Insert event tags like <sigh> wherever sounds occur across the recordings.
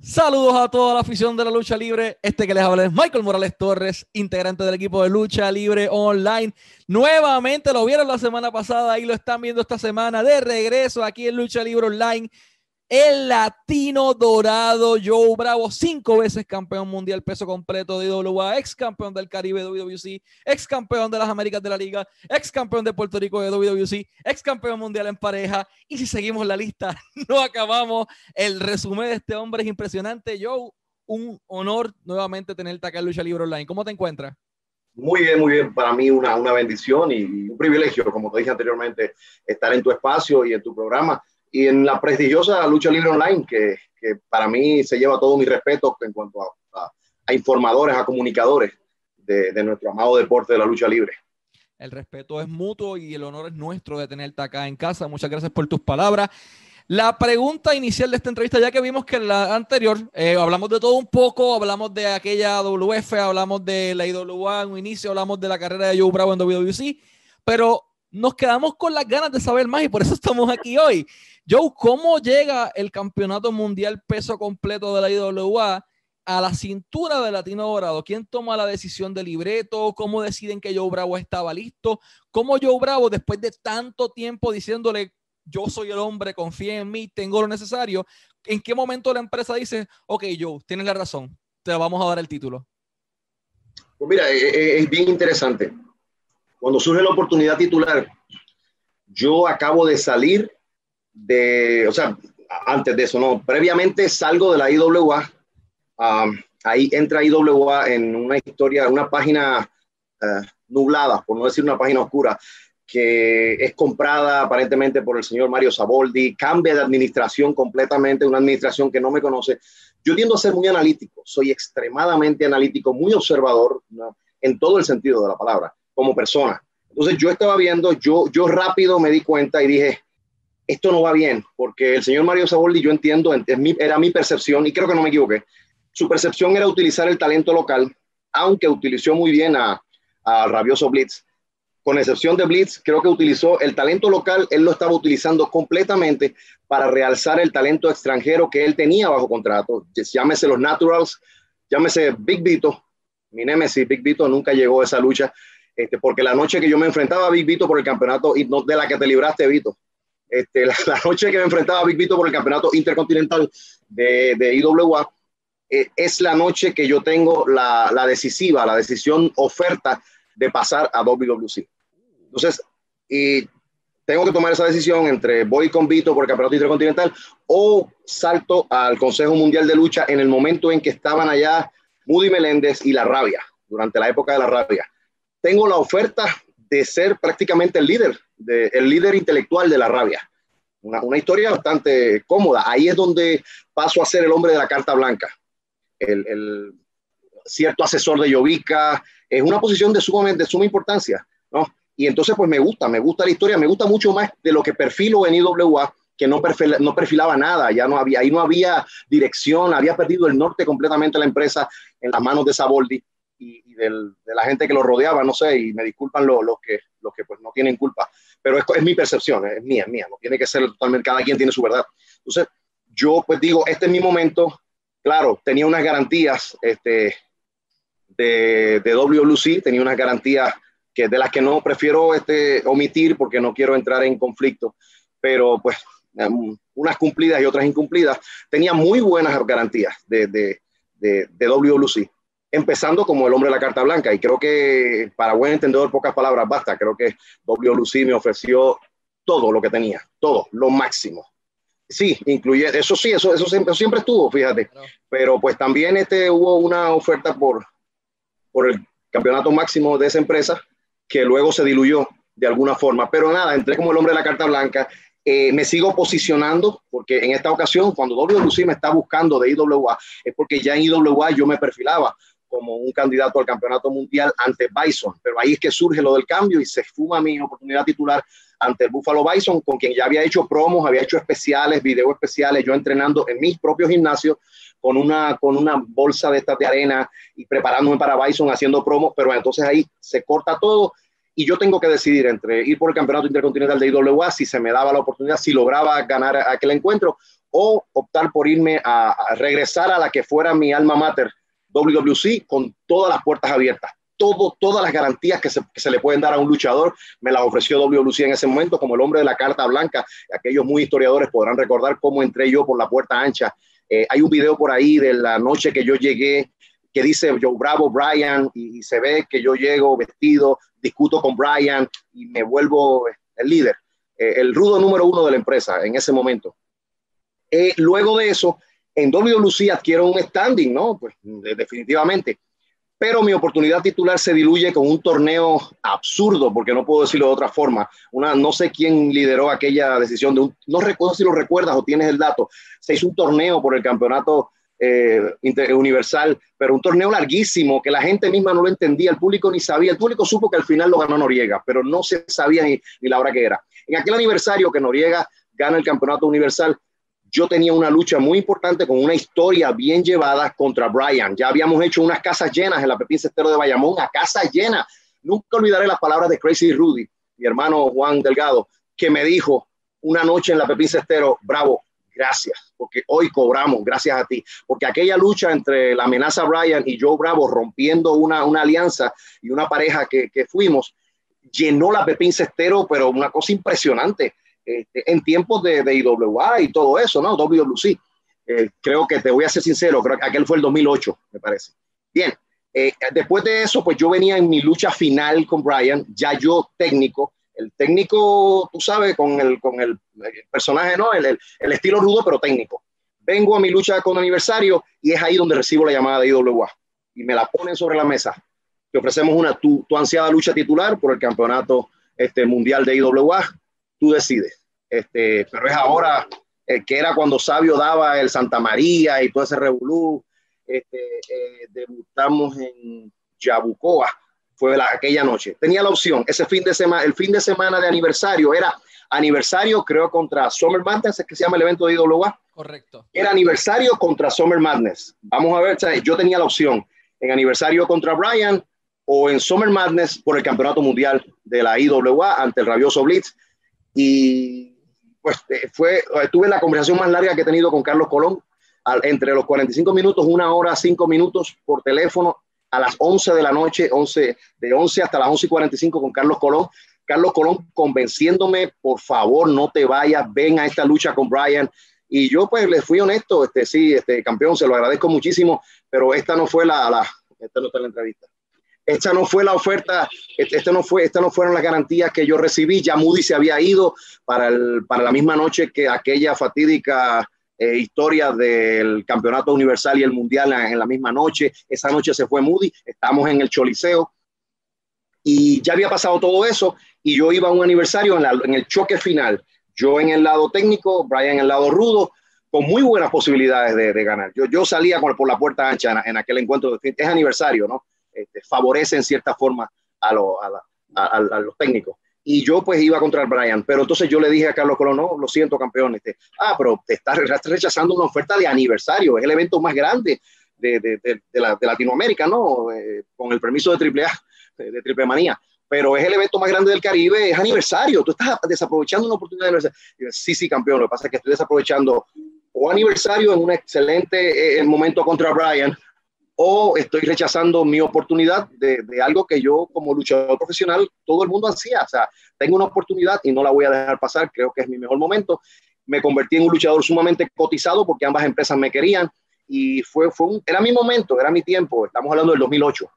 Saludos a toda la afición de la lucha libre. Este que les habla es Michael Morales Torres, integrante del equipo de lucha libre online. Nuevamente lo vieron la semana pasada y lo están viendo esta semana de regreso aquí en lucha libre online el latino dorado Joe Bravo, cinco veces campeón mundial peso completo de IWA, ex campeón del Caribe de WWC, ex campeón de las Américas de la Liga, ex campeón de Puerto Rico de WWC, ex campeón mundial en pareja. Y si seguimos la lista, <laughs> no acabamos. El resumen de este hombre es impresionante. Joe, un honor nuevamente tenerte acá en Lucha Libre Online. ¿Cómo te encuentras? Muy bien, muy bien. Para mí una, una bendición y un privilegio, como te dije anteriormente, estar en tu espacio y en tu programa y en la prestigiosa lucha libre online, que, que para mí se lleva todo mi respeto en cuanto a, a, informadores, a comunicadores de, de, nuestro amado deporte de la lucha libre. El respeto es mutuo y el honor es nuestro de tenerte acá en casa. Muchas gracias por tus palabras. La pregunta inicial de esta entrevista, ya que vimos que en la anterior eh, hablamos de todo un poco, hablamos de aquella WF, hablamos de la IWA en un inicio, hablamos de la carrera de Joe Bravo en WWC, pero nos quedamos con las ganas de saber más y por eso estamos aquí hoy. Joe, ¿cómo llega el campeonato mundial peso completo de la IWA a la cintura de Latino Dorado? ¿Quién toma la decisión de libreto? ¿Cómo deciden que Joe Bravo estaba listo? ¿Cómo Joe Bravo, después de tanto tiempo diciéndole, yo soy el hombre, confía en mí, tengo lo necesario, ¿en qué momento la empresa dice, ok, Joe, tienes la razón, te vamos a dar el título? Pues mira, es, e, es bien interesante cuando surge la oportunidad titular, yo acabo de salir de, o sea, antes de eso, no, previamente salgo de la IWA, um, ahí entra IWA en una historia, una página uh, nublada, por no decir una página oscura, que es comprada aparentemente por el señor Mario Saboldi, cambia de administración completamente, una administración que no me conoce. Yo tiendo a ser muy analítico, soy extremadamente analítico, muy observador, ¿no? en todo el sentido de la palabra como persona. Entonces yo estaba viendo, yo, yo rápido me di cuenta y dije, esto no va bien, porque el señor Mario Saboldi, yo entiendo, es mi, era mi percepción, y creo que no me equivoqué, su percepción era utilizar el talento local, aunque utilizó muy bien a, a Rabioso Blitz. Con excepción de Blitz, creo que utilizó el talento local, él lo estaba utilizando completamente para realzar el talento extranjero que él tenía bajo contrato. Llámese los Naturals, llámese Big Vito, mi némesis, Big Vito, nunca llegó a esa lucha este, porque la noche que yo me enfrentaba a Big Vito por el campeonato, de la que te libraste, Vito, este, <laughs> la, la, noche que me enfrentaba a Big Vito por el campeonato intercontinental de, de IWA, eh, es la noche que yo tengo la, la, decisiva, la decisión oferta de pasar a WWC. Entonces, y tengo que tomar esa decisión entre voy con Vito por el campeonato intercontinental o salto al Consejo Mundial de Lucha en el momento en que estaban allá Moody Meléndez y La Rabia, durante la época de La Rabia tengo la oferta de ser prácticamente el líder, de, el líder intelectual de la rabia. Una, una, historia bastante cómoda. Ahí es donde paso a ser el hombre de la carta blanca, el, el cierto asesor de Yovica. Es una posición de, sumamente, de suma importancia, ¿no? Y entonces, pues me gusta, me gusta la historia, me gusta mucho más de lo que perfilo en IWA, que no, perfil, no perfilaba nada, ya no había, ahí no había dirección, había perdido el norte completamente la empresa en las manos de Saboldi y, y del, de la gente que lo rodeaba, no sé, y me disculpan los lo que, lo que pues no tienen culpa, pero es, es mi percepción, es mía, es mía, no tiene que ser totalmente, cada quien tiene su verdad. Entonces, yo pues digo, este es mi momento, claro, tenía unas garantías este, de, de WLC, tenía unas garantías que de las que no prefiero este, omitir porque no quiero entrar en conflicto, pero pues um, unas cumplidas y otras incumplidas, tenía muy buenas garantías de, de, de, de WLC empezando como el hombre de la carta blanca. Y creo que, para buen entendedor, pocas palabras basta. Creo que W. Lucy me ofreció todo lo que tenía, todo, lo máximo. Sí, incluye, eso sí, eso, eso, siempre, eso siempre estuvo, fíjate. Pero pues también este, hubo una oferta por, por el campeonato máximo de esa empresa que luego se diluyó de alguna forma. Pero nada, entré como el hombre de la carta blanca. Eh, me sigo posicionando porque en esta ocasión, cuando WC me está buscando de IWA, es porque ya en IWA yo me perfilaba como un candidato al campeonato mundial ante Bison, pero ahí es que surge lo del cambio y se fuma mi oportunidad titular ante el Buffalo Bison, con quien ya había hecho promos, había hecho especiales, videos especiales, yo entrenando en mis propios gimnasios con una, con una bolsa de estas de arena y preparándome para Bison haciendo promos, pero entonces ahí se corta todo y yo tengo que decidir entre ir por el campeonato intercontinental de IWA, si se me daba la oportunidad, si lograba ganar aquel encuentro, o optar por irme a, regresar a la que fuera mi alma mater, WWC, con todas las puertas abiertas. Todo, todas las garantías que se, se, le pueden dar a un luchador, me las ofreció WWC en ese momento como el hombre de la carta blanca. Aquellos muy historiadores podrán recordar cómo entré yo por la puerta ancha. Eh, hay un video por ahí de la noche que yo llegué que dice Joe Bravo, Brian, y, se ve que yo llego vestido, discuto con Brian y me vuelvo el líder, eh, el rudo número uno de la empresa en ese momento. Eh, luego de eso, en WLC adquiero un standing, ¿no? Pues definitivamente. Pero mi oportunidad titular se diluye con un torneo absurdo, porque no puedo decirlo de otra forma. Una, no sé quién lideró aquella decisión de no recuerdo si lo recuerdas o tienes el dato. Se hizo un torneo por el campeonato eh, universal, pero un torneo larguísimo que la gente misma no lo entendía, el público ni sabía, el público supo que al final lo ganó Noriega, pero no se sabía ni, ni la hora que era. En aquel aniversario que Noriega gana el campeonato universal, yo tenía una lucha muy importante con una historia bien llevada contra Brian. Ya habíamos hecho unas casas llenas en la Pepín Cestero de Bayamón, a casa llena. Nunca olvidaré las palabras de Crazy Rudy, mi hermano Juan Delgado, que me dijo una noche en la Pepín Cestero, bravo, gracias, porque hoy cobramos, gracias a ti, porque aquella lucha entre la amenaza Brian y Joe Bravo rompiendo una, una alianza y una pareja que, que fuimos, llenó la Pepín Cestero, pero una cosa impresionante este, en tiempos de, de, IWA y todo eso, ¿no? WWC. Eh, creo que te voy a ser sincero, creo que aquel fue el 2008, me parece. Bien, eh, después de eso, pues yo venía en mi lucha final con Brian, ya yo técnico, el técnico, tú sabes, con el, con el, personaje, ¿no? El, el, estilo rudo, pero técnico. Vengo a mi lucha con aniversario y es ahí donde recibo la llamada de IWA y me la ponen sobre la mesa. Te ofrecemos una tu, tu ansiada lucha titular por el campeonato este, mundial de IWA. Tú decides. Este, pero es ahora eh, que era cuando Sabio daba el Santa María y todo ese revolú. Este, eh, debutamos en Yabucoa fue la, aquella noche. Tenía la opción, ese fin de semana, el fin de semana de aniversario era aniversario, creo, contra Summer Madness, es que se llama el evento de IWA. Correcto. Era aniversario contra Summer Madness. Vamos a ver, yo tenía la opción en aniversario contra Brian o en Summer Madness por el campeonato mundial de la IWA ante el rabioso Blitz. Y pues eh, fue, tuve la conversación más larga que he tenido con Carlos Colón, entre los 45 minutos, una hora, cinco minutos por teléfono a las 11 de la noche, 11, de 11 hasta las 11 y 45 con Carlos Colón. Carlos Colón convenciéndome, por favor, no te vayas, ven a esta lucha con Brian. Y yo pues le fui honesto, este, sí, este campeón, se lo agradezco muchísimo, pero esta no fue la, la esta no está la entrevista. Esta no fue la oferta, este, este, no fue, esta no fueron las garantías que yo recibí. Ya Moody se había ido para, el, para la misma noche que aquella fatídica eh, historia del campeonato universal y el mundial en, la misma noche. Esa noche se fue Moody, estamos en el Choliseo y ya había pasado todo eso y yo iba a un aniversario en, el choque final. Yo en el lado técnico, Brian en el lado rudo, con muy buenas posibilidades de, ganar. Yo, yo salía por, la puerta ancha en, aquel encuentro, es aniversario, ¿no? Este, favorece en cierta forma a, a los técnicos y yo pues iba contra el Brian. Pero entonces yo le dije a Carlos Colón, no, lo siento campeón, este, ah, pero te estás, rechazando una oferta de aniversario, es el evento más grande de, Latinoamérica, ¿no? Eh, con el permiso de Triple A, de, Triple Manía. Pero es el evento más grande del Caribe, es aniversario. Tú estás desaprovechando una oportunidad de aniversario. Sí, sí, campeón. Lo que pasa es que estoy desaprovechando o aniversario en un excelente eh, momento contra Brian, o estoy rechazando mi oportunidad de, de, algo que yo como luchador profesional, todo el mundo hacía. O sea, tengo una oportunidad y no la voy a dejar pasar, creo que es mi mejor momento. Me convertí en un luchador sumamente cotizado porque ambas empresas me querían y fue, fue un, era mi momento, era mi tiempo, estamos hablando del 2008.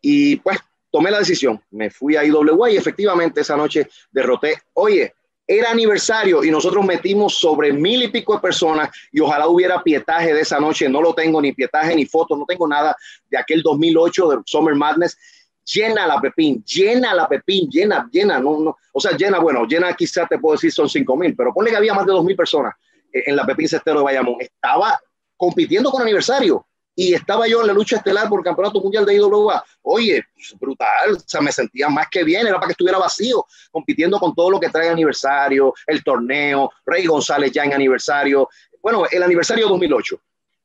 Y pues tomé la decisión, me fui a IWA y efectivamente esa noche derroté, oye, era aniversario y nosotros metimos sobre mil y pico de personas y ojalá hubiera pietaje de esa noche. No lo tengo, ni pietaje, ni fotos, no tengo nada de aquel 2008 de Summer Madness. Llena la Pepín, llena la Pepín, llena, llena, no, no, o sea, llena, bueno, llena quizás te puedo decir son cinco mil, pero ponle que había más de dos mil personas en la Pepín Cestero de Bayamón. Estaba compitiendo con aniversario y estaba yo en la lucha estelar por el Campeonato Mundial de IWA. Oye, brutal, o sea, me sentía más que bien, era para que estuviera vacío, compitiendo con todo lo que trae aniversario, el torneo, Rey González ya en aniversario, bueno, el aniversario 2008.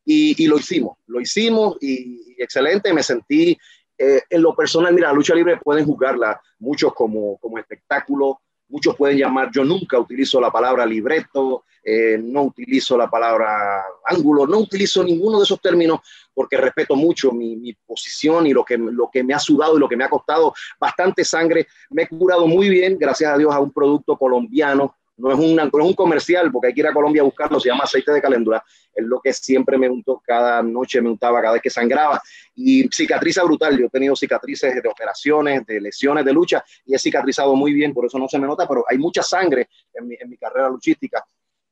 Y, y lo hicimos, lo hicimos y, excelente, me sentí eh, en lo personal, mira, la lucha libre pueden jugarla muchos como, como espectáculo, muchos pueden llamar, yo nunca utilizo la palabra libreto, eh, no utilizo la palabra ángulo, no utilizo ninguno de esos términos porque respeto mucho mi, mi, posición y lo que, lo que me ha sudado y lo que me ha costado bastante sangre. Me he curado muy bien, gracias a Dios, a un producto colombiano no es, no es un comercial, porque hay que ir a Colombia a buscarlo, se llama aceite de caléndula, es lo que siempre me untó cada noche, me untaba cada vez que sangraba, y cicatriza brutal, yo he tenido cicatrices de operaciones, de lesiones, de lucha, y he cicatrizado muy bien, por eso no se me nota, pero hay mucha sangre en mi, en mi carrera luchística,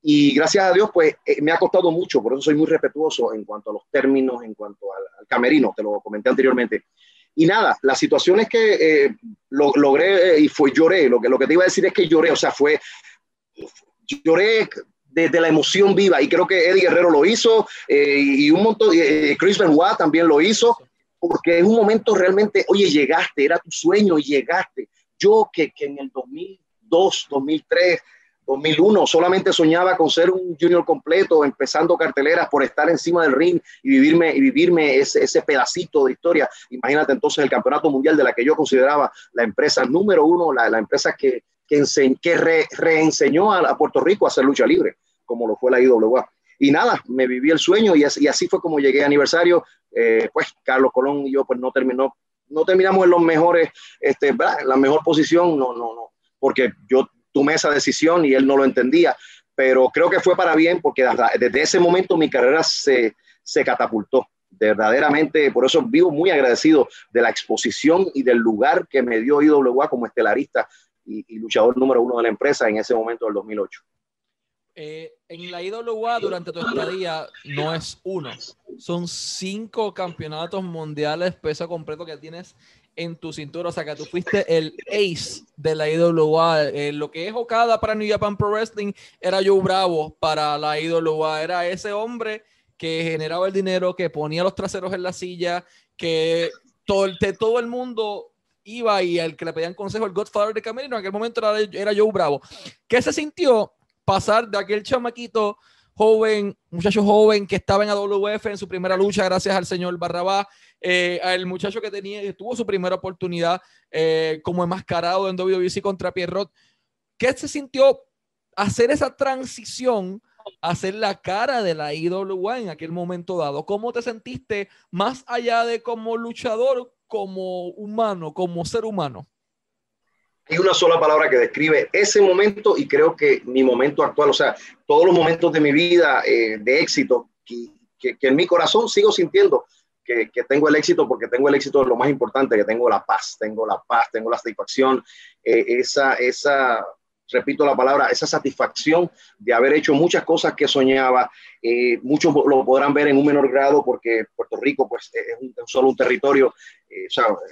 y gracias a Dios, pues eh, me ha costado mucho, por eso soy muy respetuoso en cuanto a los términos, en cuanto al, al camerino, te lo comenté anteriormente. Y nada, la situación es que eh, lo, logré eh, y fue lloré. Lo que, lo que te iba a decir es que lloré, o sea, fue lloré desde la emoción viva y creo que Eddie Guerrero lo hizo eh, y un montón, eh, Chris Benoit también lo hizo, porque en un momento realmente, oye, llegaste, era tu sueño y llegaste. Yo que, que en el 2002, 2003, 2001 solamente soñaba con ser un junior completo, empezando carteleras por estar encima del ring y vivirme, y vivirme ese, ese pedacito de historia. Imagínate entonces el campeonato mundial de la que yo consideraba la empresa número uno, la, la empresa que, que, que re, reenseñó a, Puerto Rico a hacer lucha libre, como lo fue la IWA. Y nada, me viví el sueño y así, fue como llegué a aniversario. Eh, pues Carlos Colón y yo pues no terminó, no terminamos en los mejores, este, la mejor posición, no, no, no, porque yo tomé esa decisión y él no lo entendía, pero creo que fue para bien porque desde ese momento mi carrera se, se catapultó verdaderamente, por eso vivo muy agradecido de la exposición y del lugar que me dio IWA como estelarista y, luchador número uno de la empresa en ese momento del 2008. Eh, en la IWA durante tu estadía no es uno, son cinco campeonatos mundiales peso completo que tienes en tu cintura, o sea que tú fuiste el ace de la IWA, eh, lo que es Okada para New Japan Pro Wrestling era Joe Bravo para la IWA, era ese hombre que generaba el dinero, que ponía los traseros en la silla, que todo todo el mundo iba y el que le pedían consejo, el Godfather de Camerino, en aquel momento era, era Joe Bravo. ¿Qué se sintió pasar de aquel chamaquito joven, muchacho joven que estaba en AWF en su primera lucha gracias al señor Barrabás, eh, al muchacho que tenía, tuvo su primera oportunidad eh, como enmascarado en WBC contra Pierrot? ¿Qué se sintió hacer esa transición? hacer la cara de la IWA en aquel momento dado. ¿Cómo te sentiste más allá de como luchador, como humano, como ser humano? Hay una sola palabra que describe ese momento y creo que mi momento actual, o sea, todos los momentos de mi vida eh, de éxito, que, que, en mi corazón sigo sintiendo que, que, tengo el éxito porque tengo el éxito de lo más importante, que tengo la paz, tengo la paz, tengo la satisfacción, eh, esa, esa, repito la palabra, esa satisfacción de haber hecho muchas cosas que soñaba. Eh, muchos lo podrán ver en un menor grado porque Puerto Rico pues, es un, solo un territorio, eh,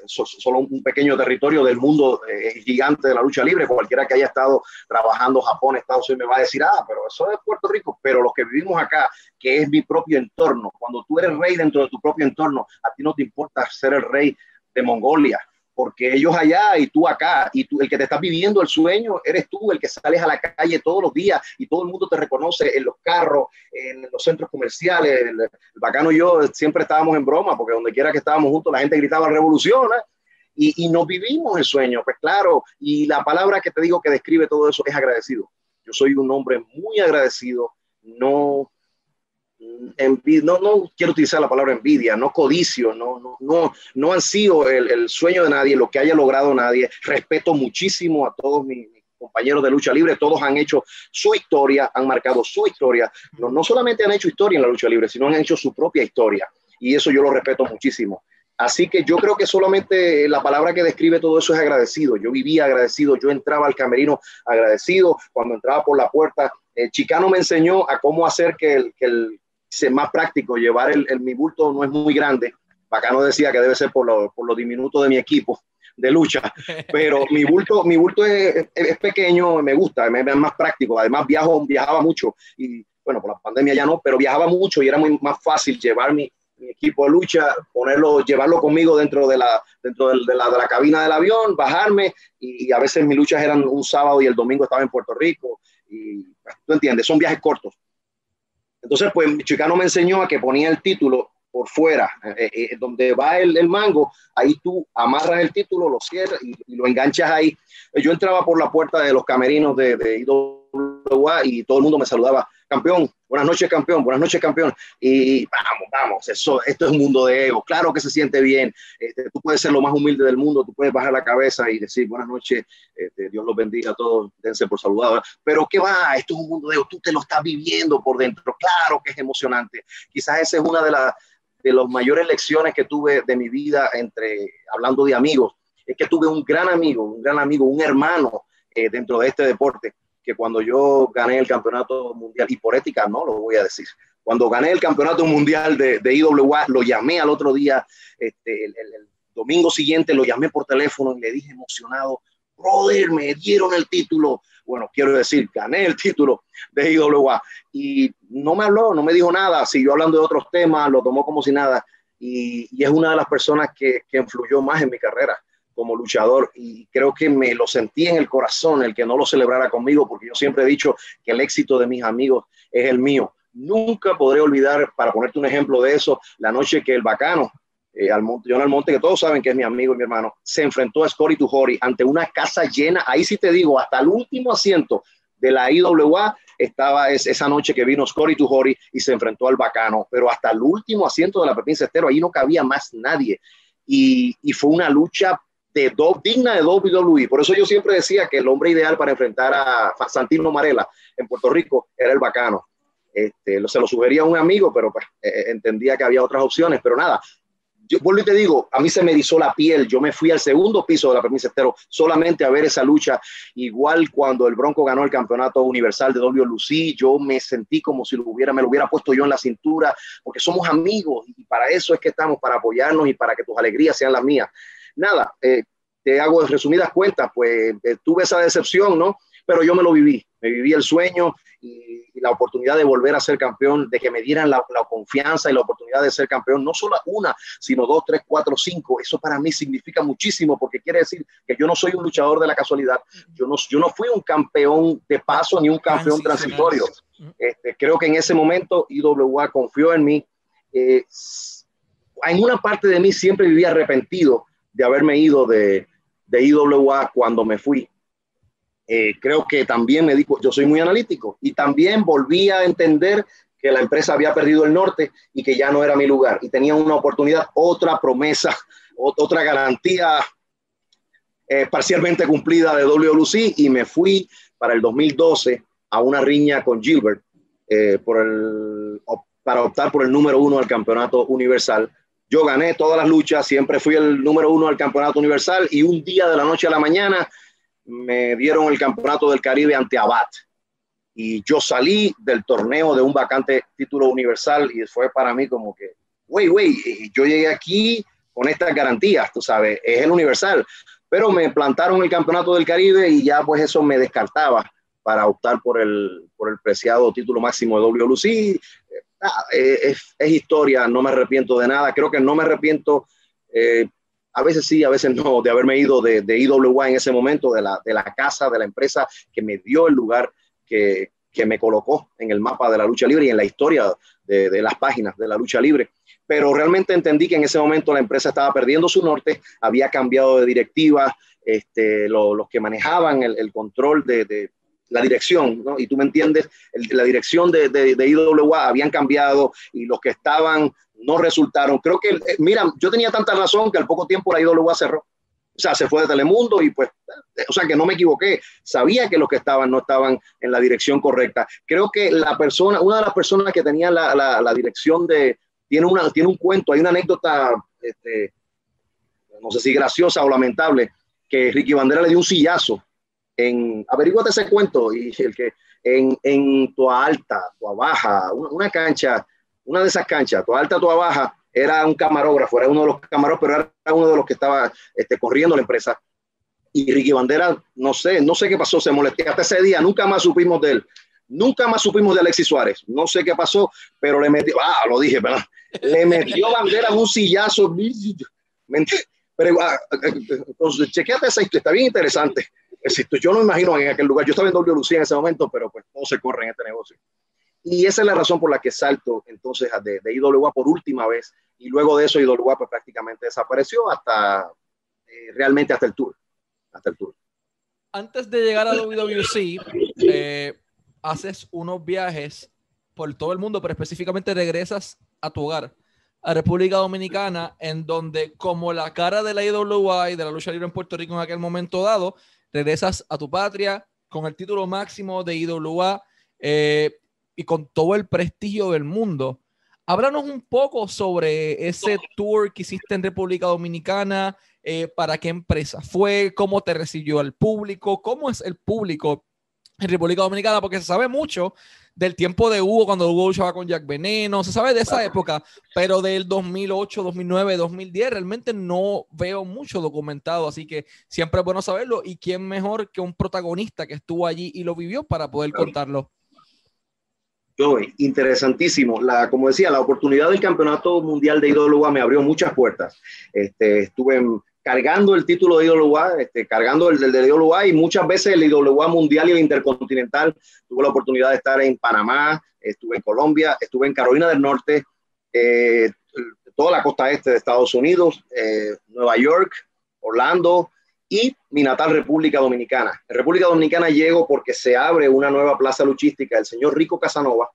solo un pequeño territorio del mundo eh, gigante de la lucha libre. Cualquiera que haya estado trabajando Japón, Estados Unidos me va a decir, ah, pero eso es Puerto Rico. Pero los que vivimos acá, que es mi propio entorno, cuando tú eres rey dentro de tu propio entorno, a ti no te importa ser el rey de Mongolia, porque ellos allá y tú acá, y tú, el que te estás viviendo el sueño, eres tú el que sales a la calle todos los días y todo el mundo te reconoce en los carros, en los centros comerciales. El, el bacano y yo siempre estábamos en broma, porque donde quiera que estábamos juntos la gente gritaba revolución, ¿eh? y, y nos vivimos el sueño, pues claro, y la palabra que te digo que describe todo eso es agradecido. Yo soy un hombre muy agradecido, no no, quiero utilizar la palabra envidia, no codicio, no, no, no, no han sido el, sueño de nadie, lo que haya logrado nadie. Respeto muchísimo a todos mis, compañeros de lucha libre, todos han hecho su historia, han marcado su historia. No, solamente han hecho historia en la lucha libre, sino han hecho su propia historia. Y eso yo lo respeto muchísimo. Así que yo creo que solamente la palabra que describe todo eso es agradecido. Yo vivía agradecido, yo entraba al camerino agradecido. Cuando entraba por la puerta, el chicano me enseñó a cómo hacer que que el, más práctico, llevar el, el, mi bulto no es muy grande. Bacano decía que debe ser por lo, por lo diminuto de mi equipo de lucha, <laughs> pero mi bulto, mi bulto es, es pequeño, me gusta, me, es más práctico. Además viajo, viajaba mucho y bueno, por la pandemia ya no, pero viajaba mucho y era muy más fácil llevar mi, mi equipo de lucha, ponerlo, llevarlo conmigo dentro de la, dentro de, de la, de la cabina del avión, bajarme y, y, a veces mis luchas eran un sábado y el domingo estaba en Puerto Rico y tú entiendes, son viajes cortos. Entonces, pues Chicano me enseñó a que ponía el título por fuera, eh, eh, donde va el, el, mango, ahí tú amarras el título, lo cierras y, lo enganchas ahí. Yo entraba por la puerta de los camerinos de, de Y todo el mundo me saludaba, campeón, buenas noches campeón, buenas noches campeón. Y vamos, vamos, eso, esto es un mundo de ego, claro que se siente bien, este, tú puedes ser lo más humilde del mundo, tú puedes bajar la cabeza y decir buenas noches, este, Dios los bendiga a todos, dense por saludado, pero ¿qué va? Esto es un mundo de ego, tú te lo estás viviendo por dentro, claro que es emocionante. Quizás esa es una de las de las mayores lecciones que tuve de mi vida entre, hablando de amigos, es que tuve un gran amigo, un gran amigo, un hermano eh, dentro de este deporte, que cuando yo gané el campeonato mundial, y por ética no lo voy a decir, cuando gané el campeonato mundial de, de IWA, lo llamé al otro día, este, el, el, domingo siguiente lo llamé por teléfono y le dije emocionado, brother, me dieron el título. Bueno, quiero decir, gané el título de IWA y no me habló, no me dijo nada, siguió hablando de otros temas, lo tomó como si nada. Y, y es una de las personas que, que influyó más en mi carrera como luchador y creo que me lo sentí en el corazón el que no lo celebrara conmigo porque yo siempre he dicho que el éxito de mis amigos es el mío. Nunca podré olvidar, para ponerte un ejemplo de eso, la noche que el bacano, eh, al Monte, John Almonte, que todos saben que es mi amigo y mi hermano, se enfrentó a Scotty Tujori ante una casa llena, ahí sí te digo, hasta el último asiento de la IWA estaba es, esa noche que vino Scotty Tujori y se enfrentó al bacano, pero hasta el último asiento de la Pepín Cestero, ahí no cabía más nadie. Y, y fue una lucha de do, digna de WWE. Por eso yo siempre decía que el hombre ideal para enfrentar a Santino Marella en Puerto Rico era el bacano. Este, se lo sugería a un amigo, pero pues, eh, entendía que había otras opciones. Pero nada, yo vuelvo y te digo, a mí se me erizó la piel. Yo me fui al segundo piso de la Permis Estero solamente a ver esa lucha. Igual cuando el Bronco ganó el campeonato universal de WLC, yo me sentí como si lo hubiera, me lo hubiera puesto yo en la cintura, porque somos amigos y para eso es que estamos, para apoyarnos y para que tus alegrías sean las mías nada, eh, te hago resumidas cuentas, pues eh, tuve esa decepción, ¿no? Pero yo me lo viví, me viví el sueño y, y la oportunidad de volver a ser campeón, de que me dieran la, la, confianza y la oportunidad de ser campeón, no solo una, sino dos, tres, cuatro, cinco. Eso para mí significa muchísimo porque quiere decir que yo no soy un luchador de la casualidad, yo no, yo no fui un campeón de paso ni un campeón transitorio. Este, creo que en ese momento IWA confió en mí. Eh, en una parte de mí siempre vivía arrepentido de haberme ido de, de IWA cuando me fui. Eh, creo que también me dijo, yo soy muy analítico y también volví a entender que la empresa había perdido el norte y que ya no era mi lugar y tenía una oportunidad, otra promesa, otra garantía eh, parcialmente cumplida de WLC y me fui para el 2012 a una riña con Gilbert eh, para optar por el número uno del campeonato universal yo gané todas las luchas, siempre fui el número uno del campeonato universal y un día de la noche a la mañana me dieron el campeonato del Caribe ante Abad. Y yo salí del torneo de un vacante título universal y fue para mí como que, güey, güey, yo llegué aquí con estas garantías, tú sabes, es el universal. Pero me plantaron el campeonato del Caribe y ya pues eso me descartaba para optar por el, por el preciado título máximo de WLC ah, es, es, historia, no me arrepiento de nada, creo que no me arrepiento, eh, a veces sí, a veces no, de haberme ido de, de, IWA en ese momento, de la, de la casa, de la empresa que me dio el lugar que, que me colocó en el mapa de la lucha libre y en la historia de, de, las páginas de la lucha libre. Pero realmente entendí que en ese momento la empresa estaba perdiendo su norte, había cambiado de directiva, este, lo, los que manejaban el, control de, la dirección, ¿no? Y tú me entiendes, la dirección de, de, de, IWA habían cambiado y los que estaban no resultaron. Creo que, eh, mira, yo tenía tanta razón que al poco tiempo la IWA cerró. O sea, se fue de Telemundo y pues, eh, o sea, que no me equivoqué. Sabía que los que estaban no estaban en la dirección correcta. Creo que la persona, una de las personas que tenía la, la, la dirección de, tiene, una, tiene un cuento, hay una anécdota, este, no sé si graciosa o lamentable, que Ricky Bandera le dio un sillazo en, averíguate ese cuento, y el que en, en Tua Alta, Tua Baja, una, cancha, una de esas canchas, Tua Alta, Tua Baja, era un camarógrafo, era uno de los camarógrafos, pero era uno de los que estaba este, corriendo la empresa. Y Ricky Bandera, no sé, no sé qué pasó, se molestó. Hasta ese día nunca más supimos de él. Nunca más supimos de Alexis Suárez. No sé qué pasó, pero le metió, ah, lo dije, ¿verdad? Le metió Bandera un sillazo. Pero, ah, pues, chequeate esa historia, está bien interesante. Yo no me imagino en aquel lugar. Yo estaba en WLC en ese momento, pero pues todo se corre en este negocio. Y esa es la razón por la que salto entonces de, de IWA por última vez. Y luego de eso IWA pues, prácticamente desapareció hasta eh, realmente hasta el tour. Hasta el tour. Antes de llegar a WWC, eh, haces unos viajes por todo el mundo, pero específicamente regresas a tu hogar, a República Dominicana, en donde como la cara de la IWA y de la lucha libre en Puerto Rico en aquel momento dado, regresas a tu patria con el título máximo de IWA eh, y con todo el prestigio del mundo. Háblanos un poco sobre ese tour que hiciste en República Dominicana, eh, para qué empresa fue, cómo te recibió el público, cómo es el público en República Dominicana, porque se sabe mucho del tiempo de Hugo, cuando Hugo luchaba con Jack Veneno, se sabe de esa época, pero del 2008, 2009, 2010 realmente no veo mucho documentado, así que siempre es bueno saberlo y quién mejor que un protagonista que estuvo allí y lo vivió para poder contarlo. Interesantísimo. La, como decía, la oportunidad del campeonato mundial de IWA me abrió muchas puertas. Este, estuve en, cargando el título de IWA, este, cargando el, de IWA y muchas veces el IWA mundial y el intercontinental. Tuve la oportunidad de estar en Panamá, estuve en Colombia, estuve en Carolina del Norte, eh, toda la costa este de Estados Unidos, eh, Nueva York, Orlando y mi natal República Dominicana. En República Dominicana llego porque se abre una nueva plaza luchística. El señor Rico Casanova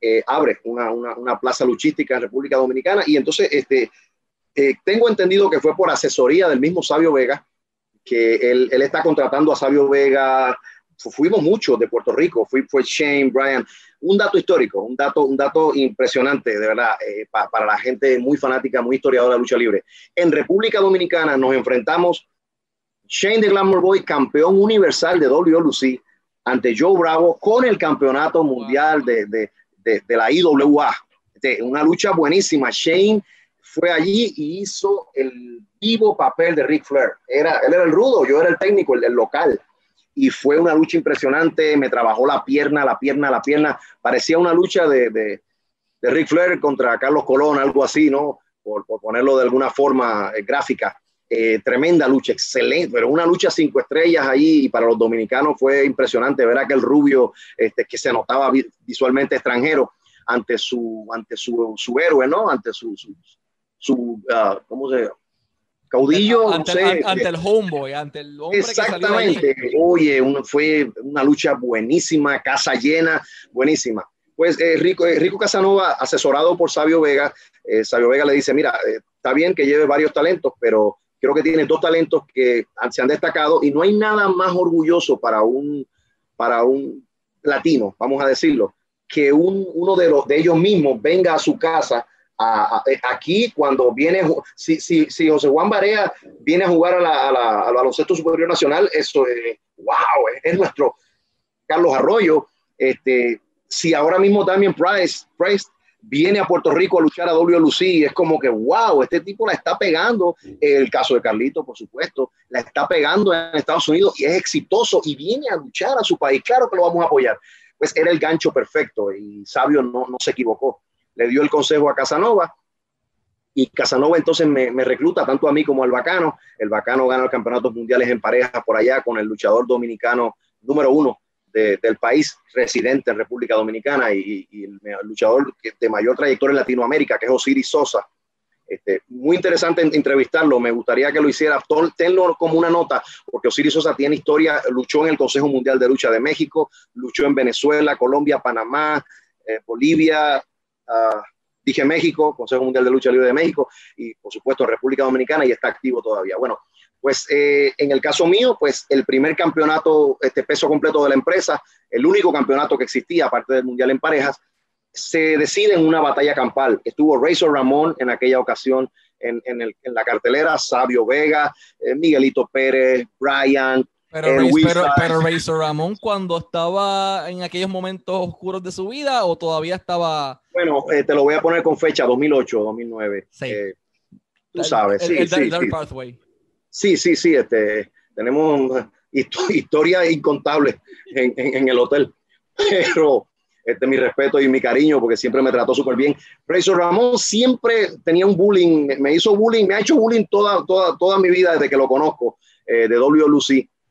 eh, abre una, una plaza luchística en República Dominicana y entonces este, eh, tengo entendido que fue por asesoría del mismo Sabio Vega, que él, él está contratando a Sabio Vega. Fuimos muchos de Puerto Rico, fui, fue Shane, Brian. Un dato histórico, un dato, un dato impresionante, de verdad, eh, para la gente muy fanática, muy historiadora de la lucha libre. En República Dominicana nos enfrentamos Shane de Glamour Boy, campeón universal de WLC, ante Joe Bravo con el campeonato mundial de, de, de, de la IWA. una lucha buenísima. Shane fue allí y hizo el vivo papel de Ric Flair. Era, él era el rudo, yo era el técnico, el, local. Y fue una lucha impresionante, me trabajó la pierna, la pierna, la pierna. Parecía una lucha de, de, de Ric Flair contra Carlos Colón, algo así, ¿no? Por, por ponerlo de alguna forma eh, gráfica. Eh, tremenda lucha, excelente, pero una lucha cinco estrellas ahí y para los dominicanos fue impresionante ver aquel rubio este, que se notaba visualmente extranjero ante su, ante su, su héroe, ¿no? Ante su, su, su, uh, ¿cómo se Caudillo. Ante, sé, ante, el homeboy, ante el hombre Exactamente. Que Oye, fue una lucha buenísima, casa llena, buenísima. Pues eh, Rico, eh, Rico Casanova, asesorado por Sabio Vega, eh, Sabio Vega le dice, mira, eh, está bien que lleve varios talentos, pero creo que tiene dos talentos que se han destacado y no hay nada más orgulloso para un, para un latino, vamos a decirlo, que un, uno de, los, de ellos mismos venga a su casa eh, aquí cuando viene, si, si, si, José Juan Barea viene a jugar a la, a la, al baloncesto superior nacional, eso es, wow, es, nuestro Carlos Arroyo. Este, si ahora mismo también Price, Price viene a Puerto Rico a luchar a WLC, es como que, wow, este tipo la está pegando. El caso de Carlito, por supuesto, la está pegando en Estados Unidos y es exitoso y viene a luchar a su país. Claro que lo vamos a apoyar. Pues era el gancho perfecto y Sabio no, no se equivocó le dio el consejo a Casanova y Casanova entonces me, recluta tanto a mí como al Bacano. El Bacano gana los campeonatos mundiales en pareja por allá con el luchador dominicano número uno del país residente en República Dominicana y, el, luchador de mayor trayectoria en Latinoamérica, que es Osiris Sosa. Este, muy interesante entrevistarlo, me gustaría que lo hiciera, tenlo como una nota, porque Osiris Sosa tiene historia, luchó en el Consejo Mundial de Lucha de México, luchó en Venezuela, Colombia, Panamá, eh, Bolivia, dije México, Consejo Mundial de Lucha Libre de México, y por supuesto República Dominicana, y está activo todavía. Bueno, pues eh, en el caso mío, pues el primer campeonato, este peso completo de la empresa, el único campeonato que existía, aparte del Mundial en parejas, se decide en una batalla campal. Estuvo Razor Ramón en aquella ocasión en, en, el, en la cartelera, Sabio Vega, eh, Miguelito Pérez, Brian, pero, pero, pero, Razor Ramón cuando estaba en aquellos momentos oscuros de su vida o todavía estaba... Bueno, eh, te lo voy a poner con fecha 2008, 2009. Sí. Eh, tú sabes, sí, sí, sí. sí, sí, sí, este, tenemos historias incontables en, en, en, el hotel, <laughs> pero este, mi respeto y mi cariño porque siempre me trató súper bien. Razor Ramón siempre tenía un bullying, me hizo bullying, me ha hecho bullying toda, toda, toda mi vida desde que lo conozco, eh, de W.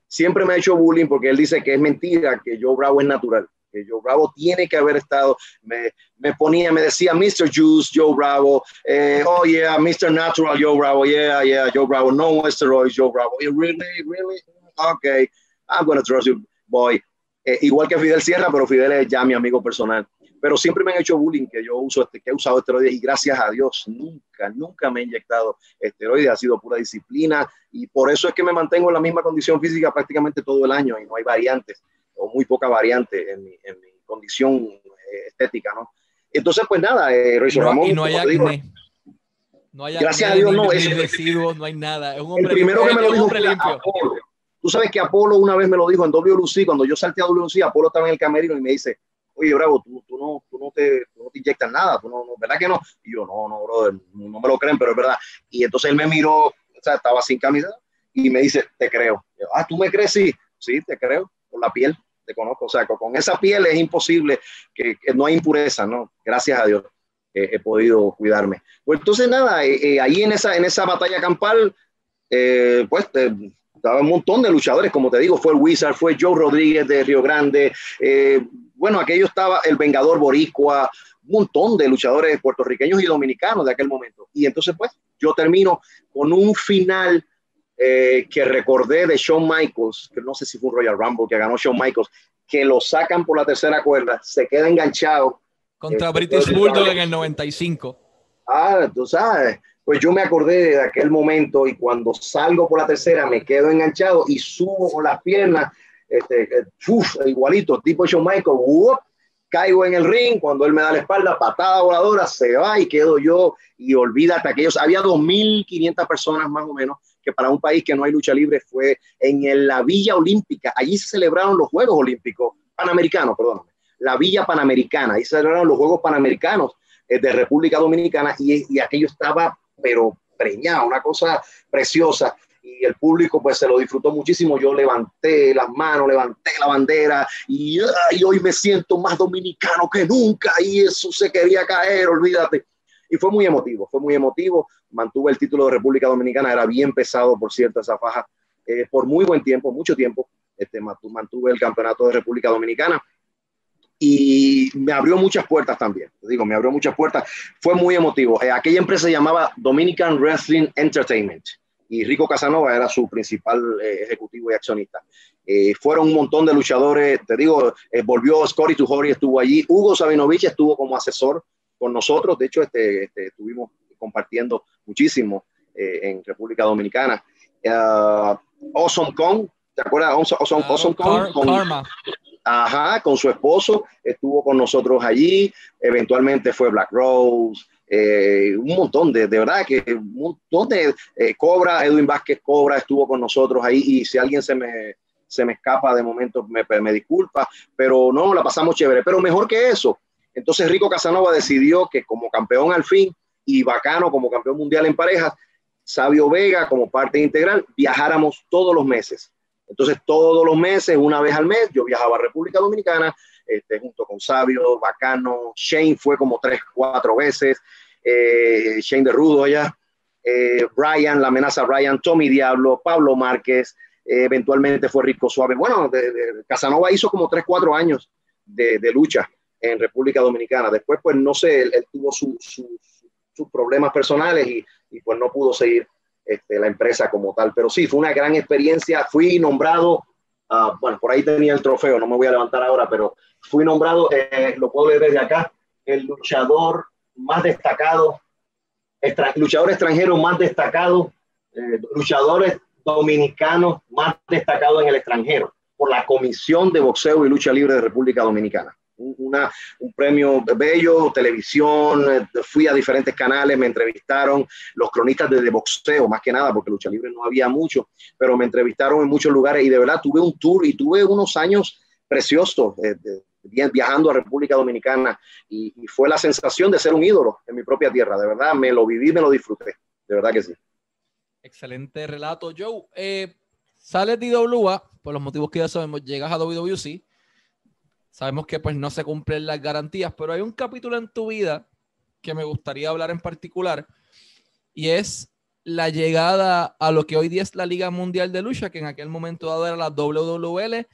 Siempre me ha hecho bullying porque él dice que es mentira, que Joe Bravo es natural. que Joe Bravo tiene que haber estado, me, me ponía, me decía Mr. Juice, Joe Bravo, eh, oh yeah, Mr. Natural, Joe Bravo, yeah, yeah, Joe Bravo, no steroids, Joe Bravo, really, really, okay, I'm gonna trust you, boy. Eh, igual que Fidel Sierra, pero Fidel es ya mi amigo personal. Pero siempre me han hecho bullying que yo uso este, que he usado esteroides y gracias a Dios nunca, nunca me he inyectado esteroides, ha sido pura disciplina y por eso es que me mantengo en la misma condición física prácticamente todo el año y no hay variantes o muy poca variante en mi, en mi condición eh, estética, ¿no? Entonces, pues nada, eh, no, Ramón. Y no hay acné. no hay Gracias a Dios, no. Es, residuos, no hay nada. Es un hombre, el primero que me lo dijo Apolo. Tú sabes que Apolo una vez me lo dijo en WLC, cuando yo salté a WLC, Apolo estaba en el camerino y me dice, oye, Bravo, tú, tú, no, tú, no, te, tú no te inyectas nada, tú no, ¿verdad que no? Y yo, no, no, brother, no me lo creen, pero es verdad. Y entonces él me miró, o sea, estaba sin camisa y me dice, te creo. Yo, ah, ¿tú me crees? Sí, sí, te creo, por la piel te conozco. O sea, con esa piel es imposible, que, no hay impureza, ¿no? Gracias a Dios eh, he podido cuidarme. Pues entonces, nada, eh, eh, ahí en esa, en esa batalla campal, pues estaba un montón de luchadores, como te digo, fue el Wizard, fue Joe Rodríguez de Río Grande, bueno, aquello estaba el Vengador Boricua, un montón de luchadores puertorriqueños y dominicanos de aquel momento. Y entonces, pues, yo termino con un final eh, que recordé de Shawn Michaels, que no sé si fue un Royal Rumble que ganó Shawn Michaels, que lo sacan por la tercera cuerda, se queda enganchado. Contra eh, British Bulldog en el 95. Ah, tú sabes. Pues yo me acordé de aquel momento y cuando salgo por la tercera me quedo enganchado y subo con las piernas, este, igualito, tipo Shawn Michaels, caigo en el ring, cuando él me da la espalda, patada voladora, se va y quedo yo y olvídate aquellos, había 2.500 personas más o menos que para un país que no hay lucha libre fue en la Villa Olímpica. Allí se celebraron los Juegos Olímpicos, Panamericanos, perdón, la Villa Panamericana. Ahí se celebraron los Juegos Panamericanos eh, de República Dominicana y, y aquello estaba, pero preñado, una cosa preciosa y el público pues se lo disfrutó muchísimo. Yo levanté las manos, levanté la bandera y, y, hoy me siento más dominicano que nunca y eso se quería caer, olvídate y fue muy emotivo, fue muy emotivo. Mantuve el título de República Dominicana, era bien pesado, por cierto, esa faja, eh, por muy buen tiempo, mucho tiempo. Este, mantuve el campeonato de República Dominicana y me abrió muchas puertas también. Digo, me abrió muchas puertas. Fue muy emotivo. Eh, aquella empresa se llamaba Dominican Wrestling Entertainment y Rico Casanova era su principal eh, ejecutivo y accionista. fueron un montón de luchadores, te digo, volvió Scotty Tuhori, estuvo allí, Hugo Sabinovich estuvo como asesor con nosotros. De hecho, este, este estuvimos compartiendo muchísimo eh, en República Dominicana. Uh, awesome Kong, ¿te acuerdas? Awesome, awesome Kong. con, Ajá, con su esposo, estuvo con nosotros allí. Eventualmente fue Black Rose. Eh, un montón de, de verdad que un montón de eh, Cobra, Edwin Vázquez Cobra estuvo con nosotros ahí y si alguien se me, se me escapa de momento me, me disculpa, pero no, la pasamos chévere, pero mejor que eso, entonces Rico Casanova decidió que como campeón al fin y Bacano como campeón mundial en parejas, Sabio Vega como parte integral, viajáramos todos los meses. Entonces todos los meses, una vez al mes, yo viajaba a República Dominicana este, junto con Sabio, Bacano, Shane fue como tres, cuatro veces, eh, Shane de Rudo allá, eh, Brian, la amenaza Brian, Tommy Diablo, Pablo Márquez, eh, eventualmente fue Rico Suave. Bueno, Casanova hizo como tres, cuatro años de lucha en República Dominicana. Después, pues no sé, él, tuvo sus problemas personales y, y, pues no pudo seguir este, la empresa como tal. Pero sí, fue una gran experiencia. Fui nombrado, uh, bueno, por ahí tenía el trofeo, no me voy a levantar ahora, pero fui nombrado, eh, lo puedo leer desde acá, el luchador más destacado, luchador extranjero más destacado, eh, luchadores dominicanos más destacados en el extranjero por la Comisión de Boxeo y Lucha Libre de República Dominicana una, un premio bello, televisión, eh, fui a diferentes canales, me entrevistaron los cronistas de, boxeo, más que nada, porque lucha libre no había mucho, pero me entrevistaron en muchos lugares y de verdad tuve un tour y tuve unos años preciosos eh, viajando a República Dominicana y, fue la sensación de ser un ídolo en mi propia tierra, de verdad, me lo viví, me lo disfruté, de verdad que sí. Excelente relato, Joe. Eh, sales de IWA, por los motivos que ya sabemos, llegas a WWC, Sabemos que pues no se cumplen las garantías, pero hay un capítulo en tu vida que me gustaría hablar en particular y es la llegada a lo que hoy día es la Liga Mundial de Lucha, que en aquel momento dado era la WWL,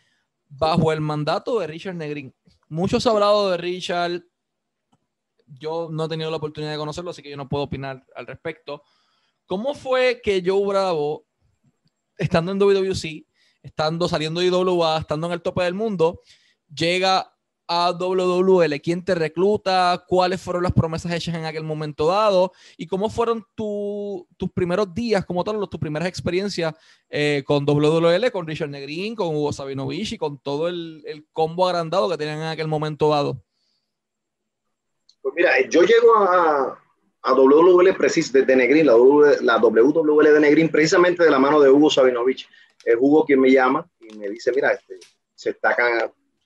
bajo el mandato de Richard Negrín. Mucho se ha hablado de Richard. Yo no he tenido la oportunidad de conocerlo, así que yo no puedo opinar al respecto. ¿Cómo fue que Joe Bravo, estando en WWC, estando saliendo de IWA, estando en el tope del mundo, llega a WWL? ¿Quién te recluta? ¿Cuáles fueron las promesas hechas en aquel momento dado? ¿Y cómo fueron tus primeros días, como tal, tus primeras experiencias eh, con WWL, con Richard Negrín, con Hugo Sabinovich y con todo el, el, combo agrandado que tenían en aquel momento dado? Pues mira, yo llego a, a WWL precis, de, Negrín, la, w, la WWL de Negrín, precisamente de la mano de Hugo Sabinovich. Es Hugo quien me llama y me dice, mira, este, se está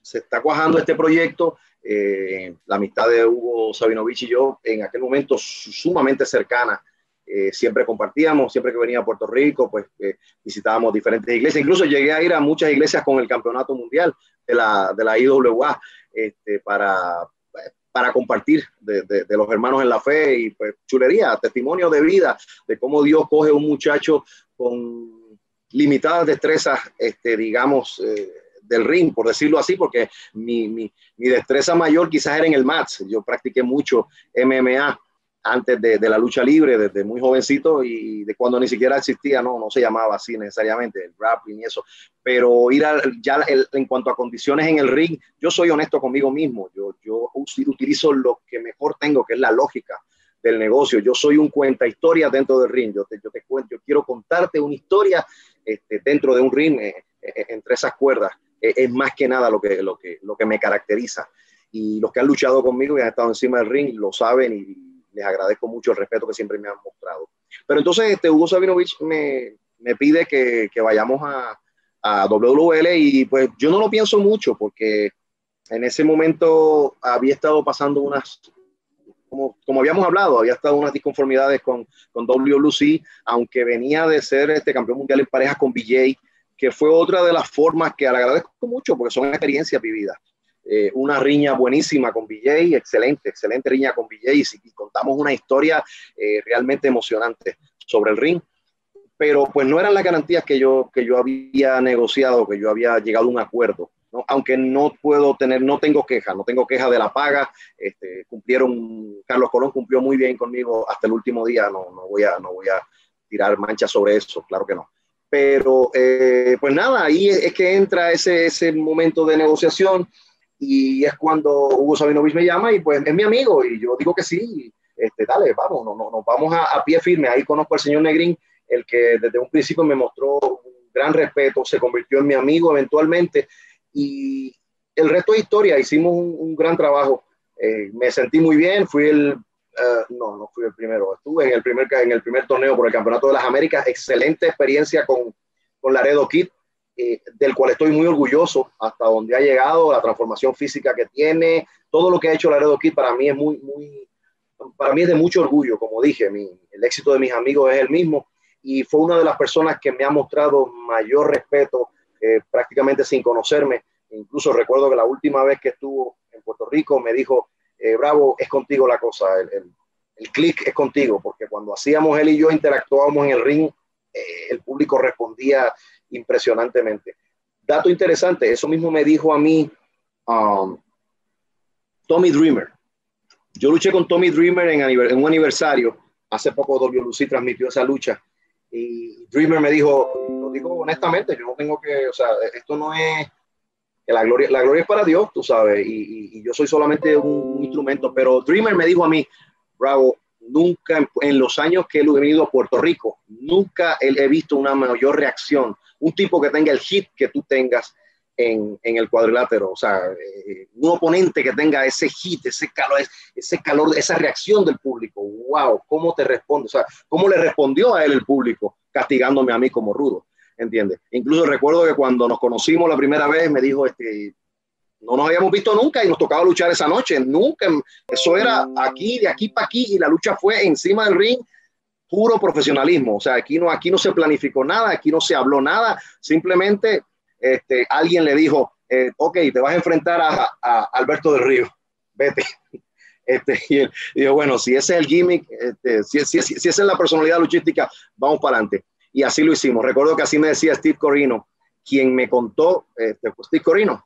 se está cuajando este proyecto. Eh, la amistad de Hugo Sabinovich y yo en aquel momento sumamente cercana. Eh, siempre compartíamos, siempre que venía a Puerto Rico, pues eh, visitábamos diferentes iglesias. Incluso llegué a ir a muchas iglesias con el campeonato mundial de la, de la IWA este, para, para compartir de, de, los hermanos en la fe y pues chulería, testimonio de vida, de cómo Dios coge a un muchacho con limitadas destrezas, este, digamos, eh, del ring, por decirlo así, porque mi, mi, mi, destreza mayor quizás era en el match. Yo practiqué mucho MMA antes de, de, la lucha libre, desde muy jovencito y de cuando ni siquiera existía, no, no se llamaba así necesariamente, el grappling y eso. Pero ir a, ya el, en cuanto a condiciones en el ring, yo soy honesto conmigo mismo. Yo, yo utilizo lo que mejor tengo, que es la lógica del negocio. Yo soy un cuenta historia dentro del ring. Yo te, yo te cuento, yo quiero contarte una historia este, dentro de un ring, eh, eh, entre esas cuerdas. Eh, es más que nada lo que, lo, que, lo que me caracteriza. Y los que han luchado conmigo y han estado encima del ring lo saben y les agradezco mucho el respeto que siempre me han mostrado. Pero entonces este, Hugo Sabinovich me, me pide que, que vayamos a, a WWL y pues yo no lo pienso mucho porque en ese momento había estado pasando unas, como, como, habíamos hablado, había estado unas disconformidades con, con WLC, aunque venía de ser este campeón mundial en parejas con BJ, que fue otra de las formas que le agradezco mucho porque son experiencias vividas. Eh, una riña buenísima con BJ, excelente, excelente riña con BJ y, contamos una historia eh, realmente emocionante sobre el ring. Pero pues no eran las garantías que yo, que yo había negociado, que yo había llegado a un acuerdo. Aunque no puedo tener, no tengo queja, no tengo queja de la paga. Este, cumplieron, Carlos Colón cumplió muy bien conmigo hasta el último día. No, no, voy, a, no voy a tirar manchas sobre eso, claro que no. Pero eh, pues nada, ahí es, que entra ese, ese momento de negociación y es cuando Hugo Sabinovich me llama y pues es mi amigo y yo digo que sí, este, dale, vamos, nos no, no, vamos a, a, pie firme. Ahí conozco al señor Negrín, el que desde un principio me mostró un gran respeto, se convirtió en mi amigo eventualmente y el resto de historia, hicimos un, un gran trabajo. Eh, me sentí muy bien, fui el Uh, no, no fui el primero. Estuve en el primer, torneo por el Campeonato de las Américas. Excelente experiencia con, con Laredo Kid, eh, del cual estoy muy orgulloso hasta donde ha llegado, la transformación física que tiene, todo lo que ha hecho Laredo Kid para mí es para mí es de mucho orgullo. Como dije, el éxito de mis amigos es el mismo y fue una de las personas que me ha mostrado mayor respeto eh, prácticamente sin conocerme. Incluso recuerdo que la última vez que estuvo en Puerto Rico me dijo, eh, Bravo, es contigo la cosa, el, el, clic es contigo, porque cuando hacíamos él y yo interactuábamos en el ring, eh, el público respondía impresionantemente. Dato interesante, eso mismo me dijo a mí um, Tommy Dreamer. Yo luché con Tommy Dreamer en, en un aniversario, hace poco WLC transmitió esa lucha, y Dreamer me dijo, lo digo honestamente, yo no tengo que, o sea, esto no es la gloria, la gloria es para Dios, tú sabes, y, yo soy solamente un, instrumento, pero Dreamer me dijo a mí, Bravo, nunca en, los años que he venido a Puerto Rico, nunca he, he, visto una mayor reacción, un tipo que tenga el hit que tú tengas en, en el cuadrilátero, o sea, eh, un oponente que tenga ese hit, ese calor, ese calor, esa reacción del público, wow, ¿cómo te responde? O sea, ¿cómo le respondió a él el público castigándome a mí como rudo? ¿Entiendes? Incluso recuerdo que cuando nos conocimos la primera vez me dijo, este, no nos habíamos visto nunca y nos tocaba luchar esa noche, nunca, eso era aquí, de aquí para aquí y la lucha fue encima del ring, puro profesionalismo, o sea, aquí no, aquí no se planificó nada, aquí no se habló nada, simplemente este, alguien le dijo, eh, ok, te vas a enfrentar a, a Alberto del Río, vete. <laughs> Este, y, él, y dijo, bueno, si ese es el gimmick, este, si, si, si, si esa es la personalidad luchística, vamos para adelante y así lo hicimos. Recuerdo que así me decía Steve Corino, quien me contó, este, pues Steve Corino,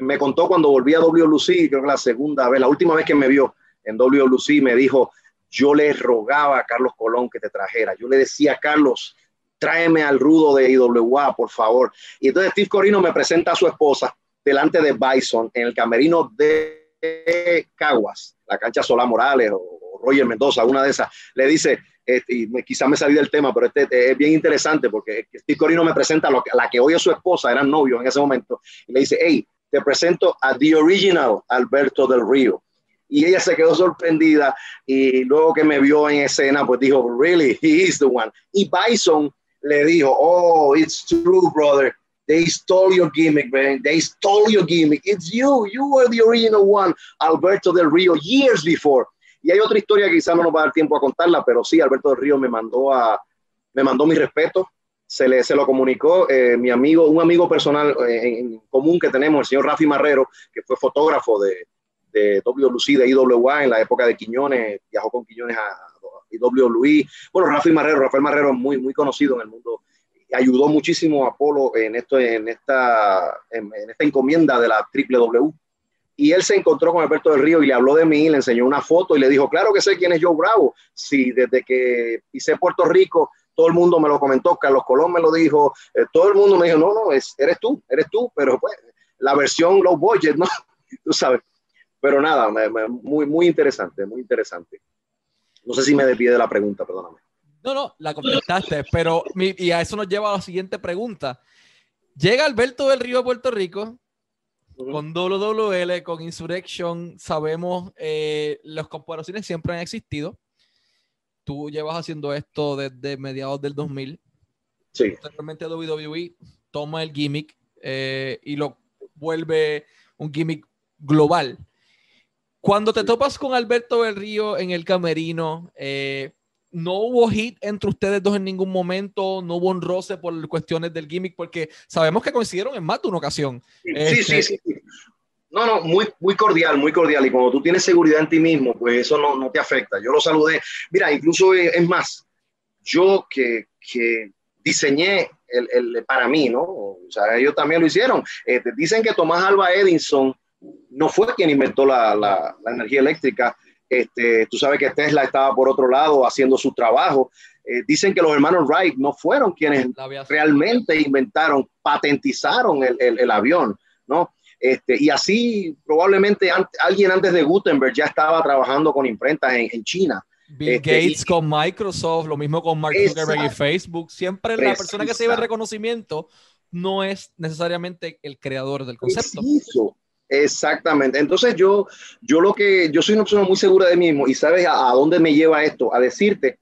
me contó cuando volví a WLC, creo que la segunda vez, la última vez que me vio en WLC, me dijo, yo le rogaba a Carlos Colón que te trajera. Yo le decía, Carlos, tráeme al rudo de IWA, por favor. Y entonces Steve Corino me presenta a su esposa delante de Bison en el camerino de Caguas, la cancha Solá Morales o Roger Mendoza, una de esas. Le dice, este, y quizás me salí del tema, pero este, este, es bien interesante porque Steve Corino me presenta a, la que hoy es su esposa, eran novios en ese momento, y le dice, hey, te presento a The Original Alberto del Río. Y ella se quedó sorprendida y luego que me vio en escena, pues dijo, really, he is the one. Y Bison le dijo, oh, it's true, brother. They stole your gimmick, man. They stole your gimmick. It's you. You were the original one, Alberto del Río, years before. Y hay otra historia que quizás no nos va a dar tiempo a contarla, pero sí, Alberto del Río me mandó a, me mandó mi respeto. Se, le, se lo comunicó eh, mi amigo, un amigo personal eh, en común que tenemos, el señor Rafi Marrero, que fue fotógrafo de, de WLC, de IWA en la época de Quiñones, viajó con Quiñones a, IWI. Bueno, Rafi Marrero, Rafael Marrero es muy, muy conocido en el mundo ayudó muchísimo a Polo en, esto, en, esta, en, esta encomienda de la W. Y él se encontró con Alberto del Río y le habló de mí, le enseñó una foto y le dijo, claro que sé quién es Joe Bravo. Si desde que pisé Puerto Rico, todo el mundo me lo comentó, Carlos Colón me lo dijo, eh, todo el mundo me dijo, no, no, es, eres tú, eres tú, pero pues la versión low budget, ¿no? <laughs> tú sabes. Pero nada, muy, muy interesante, muy interesante. No sé si me despide de la pregunta, perdóname. No, no, la contestaste, pero y a eso nos lleva a la siguiente pregunta. Llega Alberto del Río a Puerto Rico con WWL, con Insurrection, sabemos eh, las comparaciones siempre han existido. Tú llevas haciendo esto desde mediados del 2000. Sí. Realmente WWE toma el gimmick eh, y lo vuelve un gimmick global. Cuando te topas con Alberto del Río en el camerino, eh, no hubo hit entre ustedes dos en ningún momento, no hubo un roce por cuestiones del gimmick, porque sabemos que coincidieron en más de una ocasión. Sí, sí, este, sí, No, no, muy, muy cordial, muy cordial. Y cuando tú tienes seguridad en ti mismo, pues eso no, no te afecta. Yo lo saludé. Mira, incluso es, más, yo que, que diseñé el, el, para mí, ¿no? O sea, ellos también lo hicieron. Eh, dicen que Tomás Alba Edison no fue quien inventó la, la, la energía eléctrica, este, tú sabes que Tesla estaba por otro lado haciendo su trabajo. Eh, dicen que los hermanos Wright no fueron quienes realmente inventaron, patentizaron el, el, avión, ¿no? Este, y así probablemente alguien antes de Gutenberg ya estaba trabajando con imprentas en, en China. Bill este, Gates con Microsoft, lo mismo con Mark Zuckerberg y Facebook. Siempre la persona que se lleva el reconocimiento no es necesariamente el creador del concepto. Exactamente. Entonces yo, yo lo que, yo soy una persona muy segura de mí mismo y sabes a, dónde me lleva esto, a decirte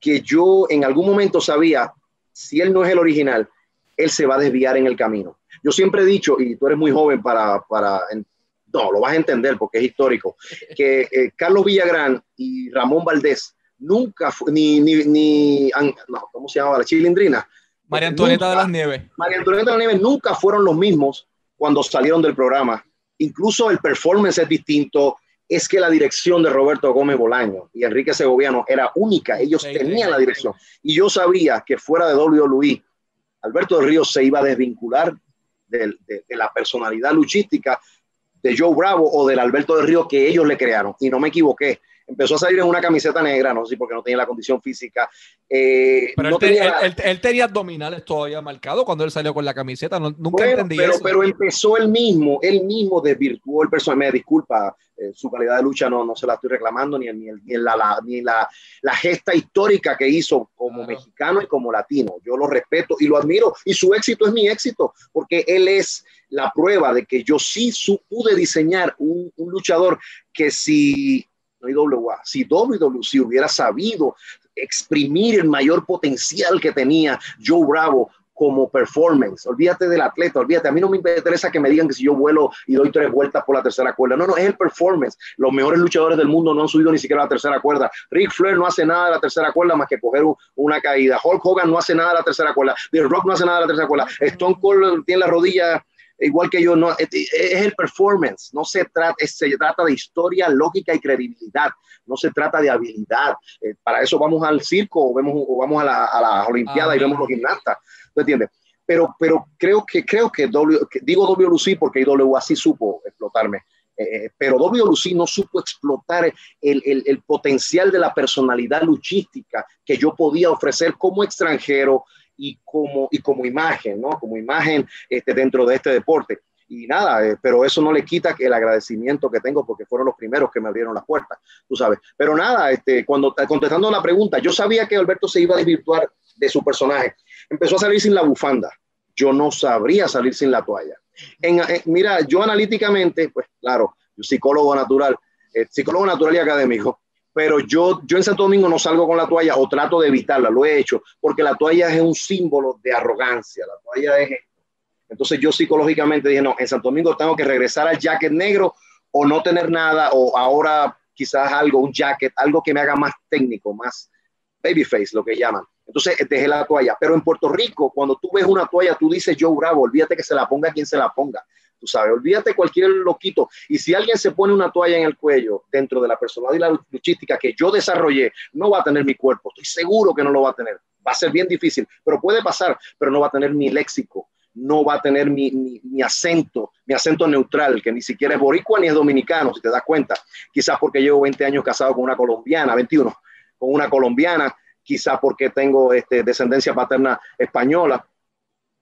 que yo en algún momento sabía, si él no es el original, él se va a desviar en el camino. Yo siempre he dicho, y tú eres muy joven para, para no, lo vas a entender porque es histórico, que eh, Carlos Villagrán y Ramón Valdés nunca, ni, ni, ni no, ¿cómo se llamaba? La chilindrina. María Antonieta de las Nieves. María Antonieta de las Nieves nunca fueron los mismos cuando salieron del programa incluso el performance es distinto, es que la dirección de Roberto Gómez Bolaño y Enrique Segoviano era única, ellos tenían la dirección. Y yo sabía que fuera de WWE, Alberto del Río se iba a desvincular de, de, la personalidad luchística de Joe Bravo o del Alberto del Río que ellos le crearon. Y no me equivoqué empezó a salir en una camiseta negra, no sé si porque no tenía la condición física. Eh, pero él, tenía, él, tenía abdominales todavía marcado cuando él salió con la camiseta, nunca entendí pero, eso. Pero empezó él mismo, él mismo desvirtuó el personaje, me disculpa, eh, su calidad de lucha no, no se la estoy reclamando, ni, ni, ni la, ni la, la, gesta histórica que hizo como mexicano y como latino. Yo lo respeto y lo admiro, y su éxito es mi éxito, porque él es la prueba de que yo sí su, pude diseñar un, un luchador que si no IWA. Si WWC hubiera sabido exprimir el mayor potencial que tenía Joe Bravo como performance. Olvídate del atleta, olvídate. A mí no me interesa que me digan que si yo vuelo y doy tres vueltas por la tercera cuerda. No, no, es el performance. Los mejores luchadores del mundo no han subido ni siquiera la tercera cuerda. Rick Flair no hace nada de la tercera cuerda más que coger una caída. Hulk Hogan no hace nada de la tercera cuerda. The Rock no hace nada de la tercera cuerda. Stone Cold tiene la rodilla igual que yo, no, es, el performance, no se trata, se trata de historia, lógica y credibilidad, no se trata de habilidad. Eh, para eso vamos al circo o, vemos, o vamos a la, a la Olimpiada y vemos los gimnastas, ¿tú entiendes? pero, pero creo que, creo que, w, digo WLC porque IWA sí supo explotarme. Eh, pero WLC no supo explotar el, el, el, potencial de la personalidad luchística que yo podía ofrecer como extranjero y como, y como imagen, ¿no? Como imagen este, dentro de este deporte y nada, eh, pero eso no le quita el agradecimiento que tengo porque fueron los primeros que me abrieron las puertas, tú sabes. Pero nada, este, cuando contestando la pregunta, yo sabía que Alberto se iba a desvirtuar de su personaje. Empezó a salir sin la bufanda. Yo no sabría salir sin la toalla. En, mira, yo analíticamente, pues claro, psicólogo natural, eh, psicólogo natural y académico, pero yo, yo en Santo Domingo no salgo con la toalla o trato de evitarla, lo he hecho, porque la toalla es un símbolo de arrogancia, la toalla es entonces yo psicológicamente dije, no, en Santo Domingo tengo que regresar al jacket negro o no tener nada o ahora quizás algo, un jacket, algo que me haga más técnico, más babyface, lo que llaman. Entonces dejé la toalla. Pero en Puerto Rico, cuando tú ves una toalla, tú dices Joe Bravo, olvídate que se la ponga quien se la ponga. Tú sabes, olvídate cualquier loquito. Y si alguien se pone una toalla en el cuello dentro de la personalidad y la luchística que yo desarrollé, no va a tener mi cuerpo. Estoy seguro que no lo va a tener. Va a ser bien difícil, pero puede pasar, pero no va a tener mi léxico, no va a tener mi, mi, acento, mi acento neutral, que ni siquiera es boricua ni es dominicano, si te das cuenta. Quizás porque llevo 20 años casado con una colombiana, 21, con una colombiana, quizás porque tengo este, descendencia paterna española,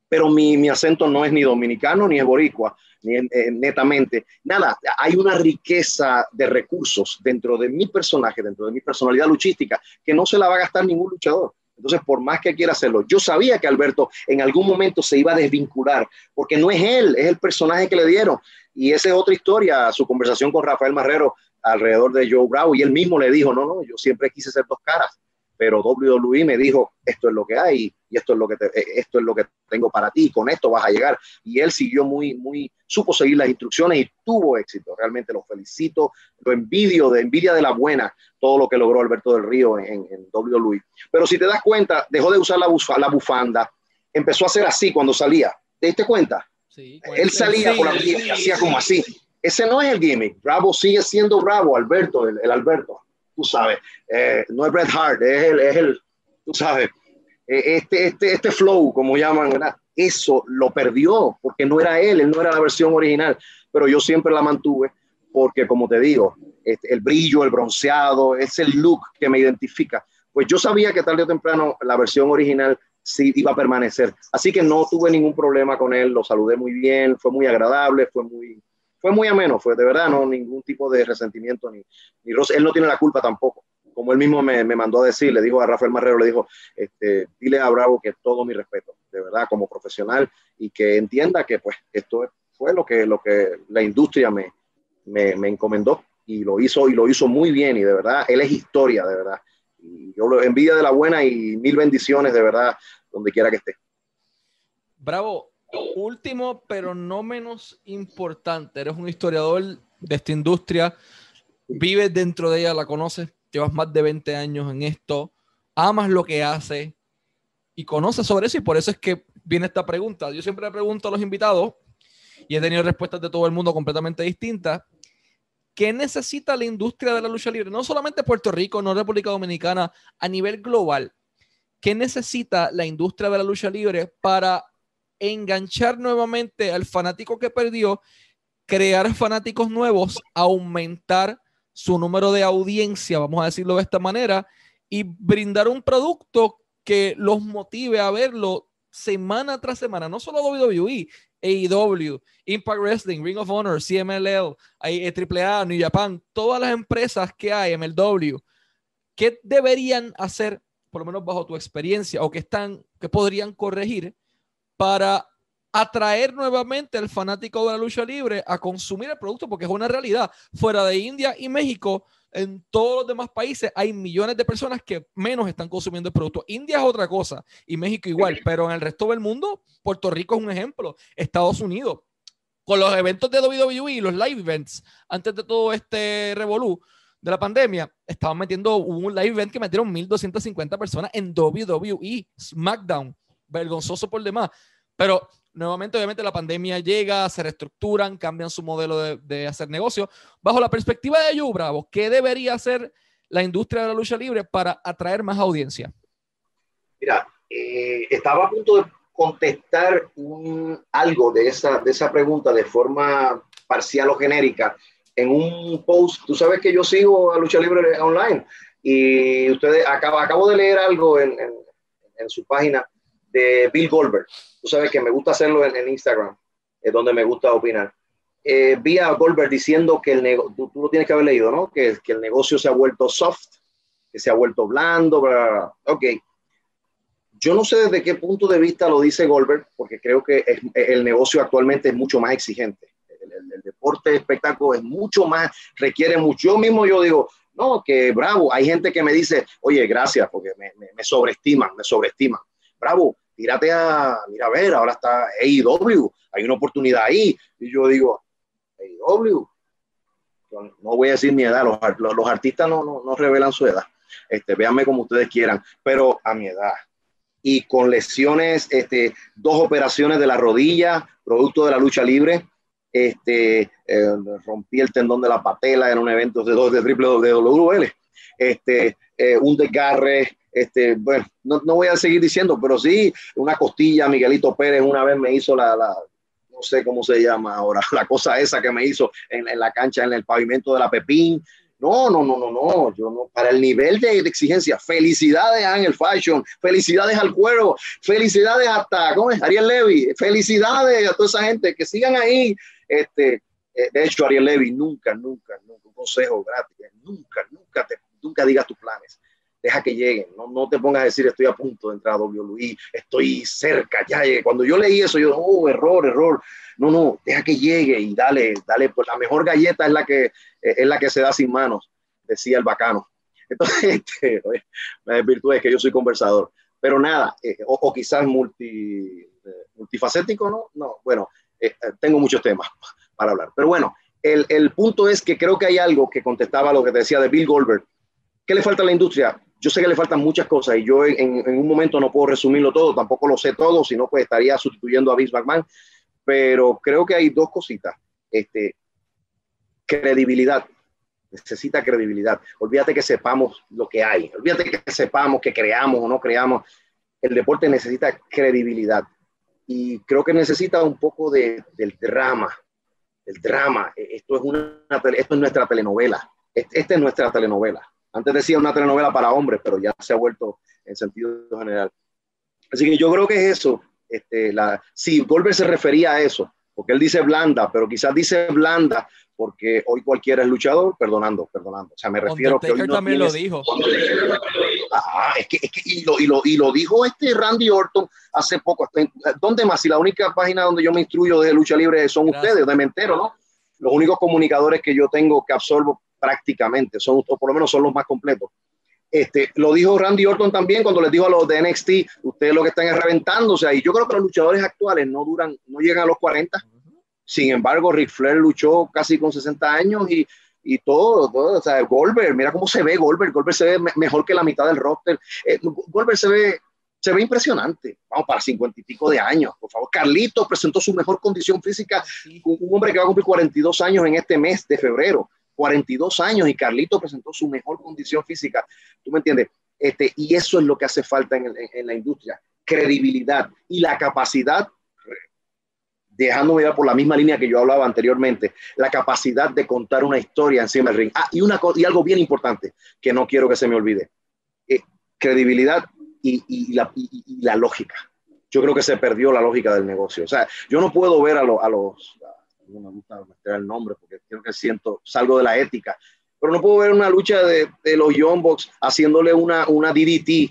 pero mi, mi, acento no es ni dominicano ni es boricua, ni eh, netamente. Nada, hay una riqueza de recursos dentro de mi personaje, dentro de mi personalidad luchística, que no se la va a gastar ningún luchador. Entonces, por más que quiera hacerlo, yo sabía que Alberto en algún momento se iba a desvincular, porque no es él, es el personaje que le dieron. Y esa es otra historia, su conversación con Rafael Marrero alrededor de Joe Bravo, y él mismo le dijo, no, no, yo siempre quise ser dos caras pero WWE me dijo, esto es lo que hay y esto es lo que, te, eh, esto es lo que tengo para ti, y con esto vas a llegar. Y él siguió muy, muy, supo seguir las instrucciones y tuvo éxito. Realmente lo felicito, lo envidio, de envidia de la buena, todo lo que logró Alberto del Río en, en WWE. Pero si te das cuenta, dejó de usar la, la bufanda, empezó a hacer así cuando salía. ¿Te diste cuenta? Sí, él salía con la y hacía como así. Ese no es el gimmick. Bravo sigue siendo Bravo, Alberto, el, el Alberto tú sabes, eh, no es Bret Hart, es el, es el tú sabes, este, este, este flow, como llaman. Eso lo perdió porque no era él, él no era la versión original, pero yo siempre la mantuve porque, como te digo, este, el brillo, el bronceado, es el look que me identifica. Pues yo sabía que tarde o temprano la versión original sí iba a permanecer. Así que no tuve ningún problema con él, lo saludé muy bien, fue muy agradable, fue muy, fue muy ameno, fue de verdad, no ningún tipo de resentimiento ni, ni Él no tiene la culpa tampoco. Como él mismo me, me, mandó a decir, le dijo a Rafael Marrero, le dijo, este, dile a Bravo que todo mi respeto, de verdad, como profesional, y que entienda que pues esto fue lo que, lo que la industria me, me, me encomendó y lo hizo y lo hizo muy bien y de verdad, él es historia, de verdad. Y yo lo envidia de la buena y mil bendiciones, de verdad, donde quiera que esté. Bravo, último, pero no menos importante, eres un historiador de esta industria, vives dentro de ella, la conoces, llevas más de 20 años en esto, amas lo que haces y conoces sobre eso y por eso es que viene esta pregunta. Yo siempre le pregunto a los invitados y he tenido respuestas de todo el mundo completamente distintas. ¿Qué necesita la industria de la lucha libre? No solamente Puerto Rico, no República Dominicana, a nivel global. ¿Qué necesita la industria de la lucha libre para enganchar nuevamente al fanático que perdió, crear fanáticos nuevos, aumentar su número de audiencia, vamos a decirlo de esta manera, y brindar un producto que los motive a verlo semana tras semana, no solo WWE, AEW, Impact Wrestling, Ring of Honor, CMLL, AAA, New Japan, todas las empresas que hay, MLW, ¿qué deberían hacer, por lo menos bajo tu experiencia, o que están, que podrían corregir para atraer nuevamente al fanático de la lucha libre a consumir el producto, porque es una realidad. Fuera de India y México, en todos los demás países hay millones de personas que menos están consumiendo el producto. India es otra cosa y México igual, pero en el resto del mundo, Puerto Rico es un ejemplo, Estados Unidos. Con los eventos de WWE, los live events, antes de todo este revolú de la pandemia, estaban metiendo un live event que metieron 1.250 personas en WWE, SmackDown vergonzoso por demás. Pero nuevamente, obviamente, la pandemia llega, se reestructuran, cambian su modelo de, hacer negocio. Bajo la perspectiva de Joe Bravo, ¿qué debería hacer la industria de la lucha libre para atraer más audiencia? Mira, eh, estaba a punto de contestar algo de esa, de esa pregunta de forma parcial o genérica en un post. Tú sabes que yo sigo a Lucha Libre Online y ustedes acabo, acabo de leer algo en, en, su página de Bill Goldberg. Tú sabes que me gusta hacerlo en, Instagram, es donde me gusta opinar. Eh, vi a Goldberg diciendo que el negocio, tú, lo tienes que haber leído, ¿no? Que, que, el negocio se ha vuelto soft, que se ha vuelto blando, bla, ok. Yo no sé desde qué punto de vista lo dice Goldberg, porque creo que el negocio actualmente es mucho más exigente. El, deporte de espectáculo es mucho más, requiere mucho. Yo mismo yo digo, no, que bravo. Hay gente que me dice, oye, gracias, porque me, me, me sobreestiman, me sobreestiman. Bravo, tírate a, mira, a ver, ahora está AEW, hay una oportunidad ahí. Y yo digo, AEW, no voy a decir mi edad, los, los, artistas no, no, no, revelan su edad. Este, véanme como ustedes quieran, pero a mi edad, y con lesiones, este, dos operaciones de la rodilla, producto de la lucha libre. Este, eh, rompí el tendón de la patela en un evento de, de triple WL. Este, eh, un desgarre, este, bueno, no, voy a seguir diciendo, pero sí, una costilla, Miguelito Pérez una vez me hizo la, no sé cómo se llama ahora, <laughs> la cosa esa que me hizo en, la cancha, en el pavimento de la Pepín, no, no, no, no, no, yo para el nivel de, exigencia, felicidades a Angel Fashion, felicidades al cuero, felicidades hasta, ¿cómo es? Ariel Levy, felicidades a toda esa gente que sigan ahí. Este, eh, de hecho, Ariel Levy, nunca, nunca, nunca, un consejo gratis, nunca, nunca, te, nunca digas tus planes. Deja que lleguen, no, no te pongas a decir estoy a punto de entrar a WWE, estoy cerca, ya llegué. Cuando yo leí eso, yo, oh, error, error. No, no, deja que llegue y dale, dale, pues la mejor galleta es la que, es la que se da sin manos, decía el bacano. <laughs> Entonces, este, me virtud que yo soy conversador. Pero nada, eh, o, quizás multi, eh, multifacético, ¿no? No, bueno, eh, tengo muchos temas para hablar. Pero bueno, el, el, punto es que creo que hay algo que contestaba lo que te decía de Bill Goldberg. ¿Qué le falta a la industria? Yo sé que le faltan muchas cosas y yo en, en un momento no puedo resumirlo todo, tampoco lo sé todo, sino pues estaría sustituyendo a Vince McMahon pero creo que hay dos cositas. Este, credibilidad. Necesita credibilidad. Olvídate que sepamos lo que hay. Olvídate que sepamos que creamos o no creamos. El deporte necesita credibilidad. Y creo que necesita un poco de, del drama. El drama. Esto es, una, esto es nuestra telenovela. Esta es nuestra telenovela. Antes decía una telenovela para hombres, pero ya se ha vuelto en sentido general. Así que yo creo que es eso este, la, sí, Goldberg se refería a eso, porque él dice blanda, pero quizás dice blanda porque hoy cualquiera es luchador, perdonando, perdonando. O sea, me refiero que hoy también lo dijo. Ah, es que, es que y, lo, y, lo, y, lo, dijo este Randy Orton hace poco. ¿Dónde más? Si la única página donde yo me instruyo de lucha libre son ustedes, de Mentero, ¿no? Los únicos comunicadores que yo tengo que absorbo prácticamente, son, o por lo menos son los más completos. Este, lo dijo Randy Orton también cuando les dijo a los de NXT, ustedes lo que están es reventándose ahí. Yo creo que los luchadores actuales no duran, no llegan a los 40. Sin embargo, Ric Flair luchó casi con 60 años y, y todo, todo, o sea, Goldberg, mira cómo se ve Goldberg, Goldberg se ve mejor que la mitad del roster. Eh, Goldberg se ve, se ve impresionante, vamos, para 50 y pico de años, por favor. Carlito presentó su mejor condición física, un, un hombre que va a cumplir 42 años en este mes de febrero. 42 años y Carlito presentó su mejor condición física. ¿Tú me entiendes? Este, y eso es lo que hace falta en, en, la industria, credibilidad y la capacidad, dejándome ir por la misma línea que yo hablaba anteriormente, la capacidad de contar una historia encima del ring. Ah, y, una, y algo bien importante que no quiero que se me olvide, eh, credibilidad y, y, la, y, la, lógica. Yo creo que se perdió la lógica del negocio. O sea, yo no puedo ver a, a los, no me gusta meter el nombre porque creo que siento, salgo de la ética, pero no puedo ver una lucha de, de los Young Bucks haciéndole una, una DDT.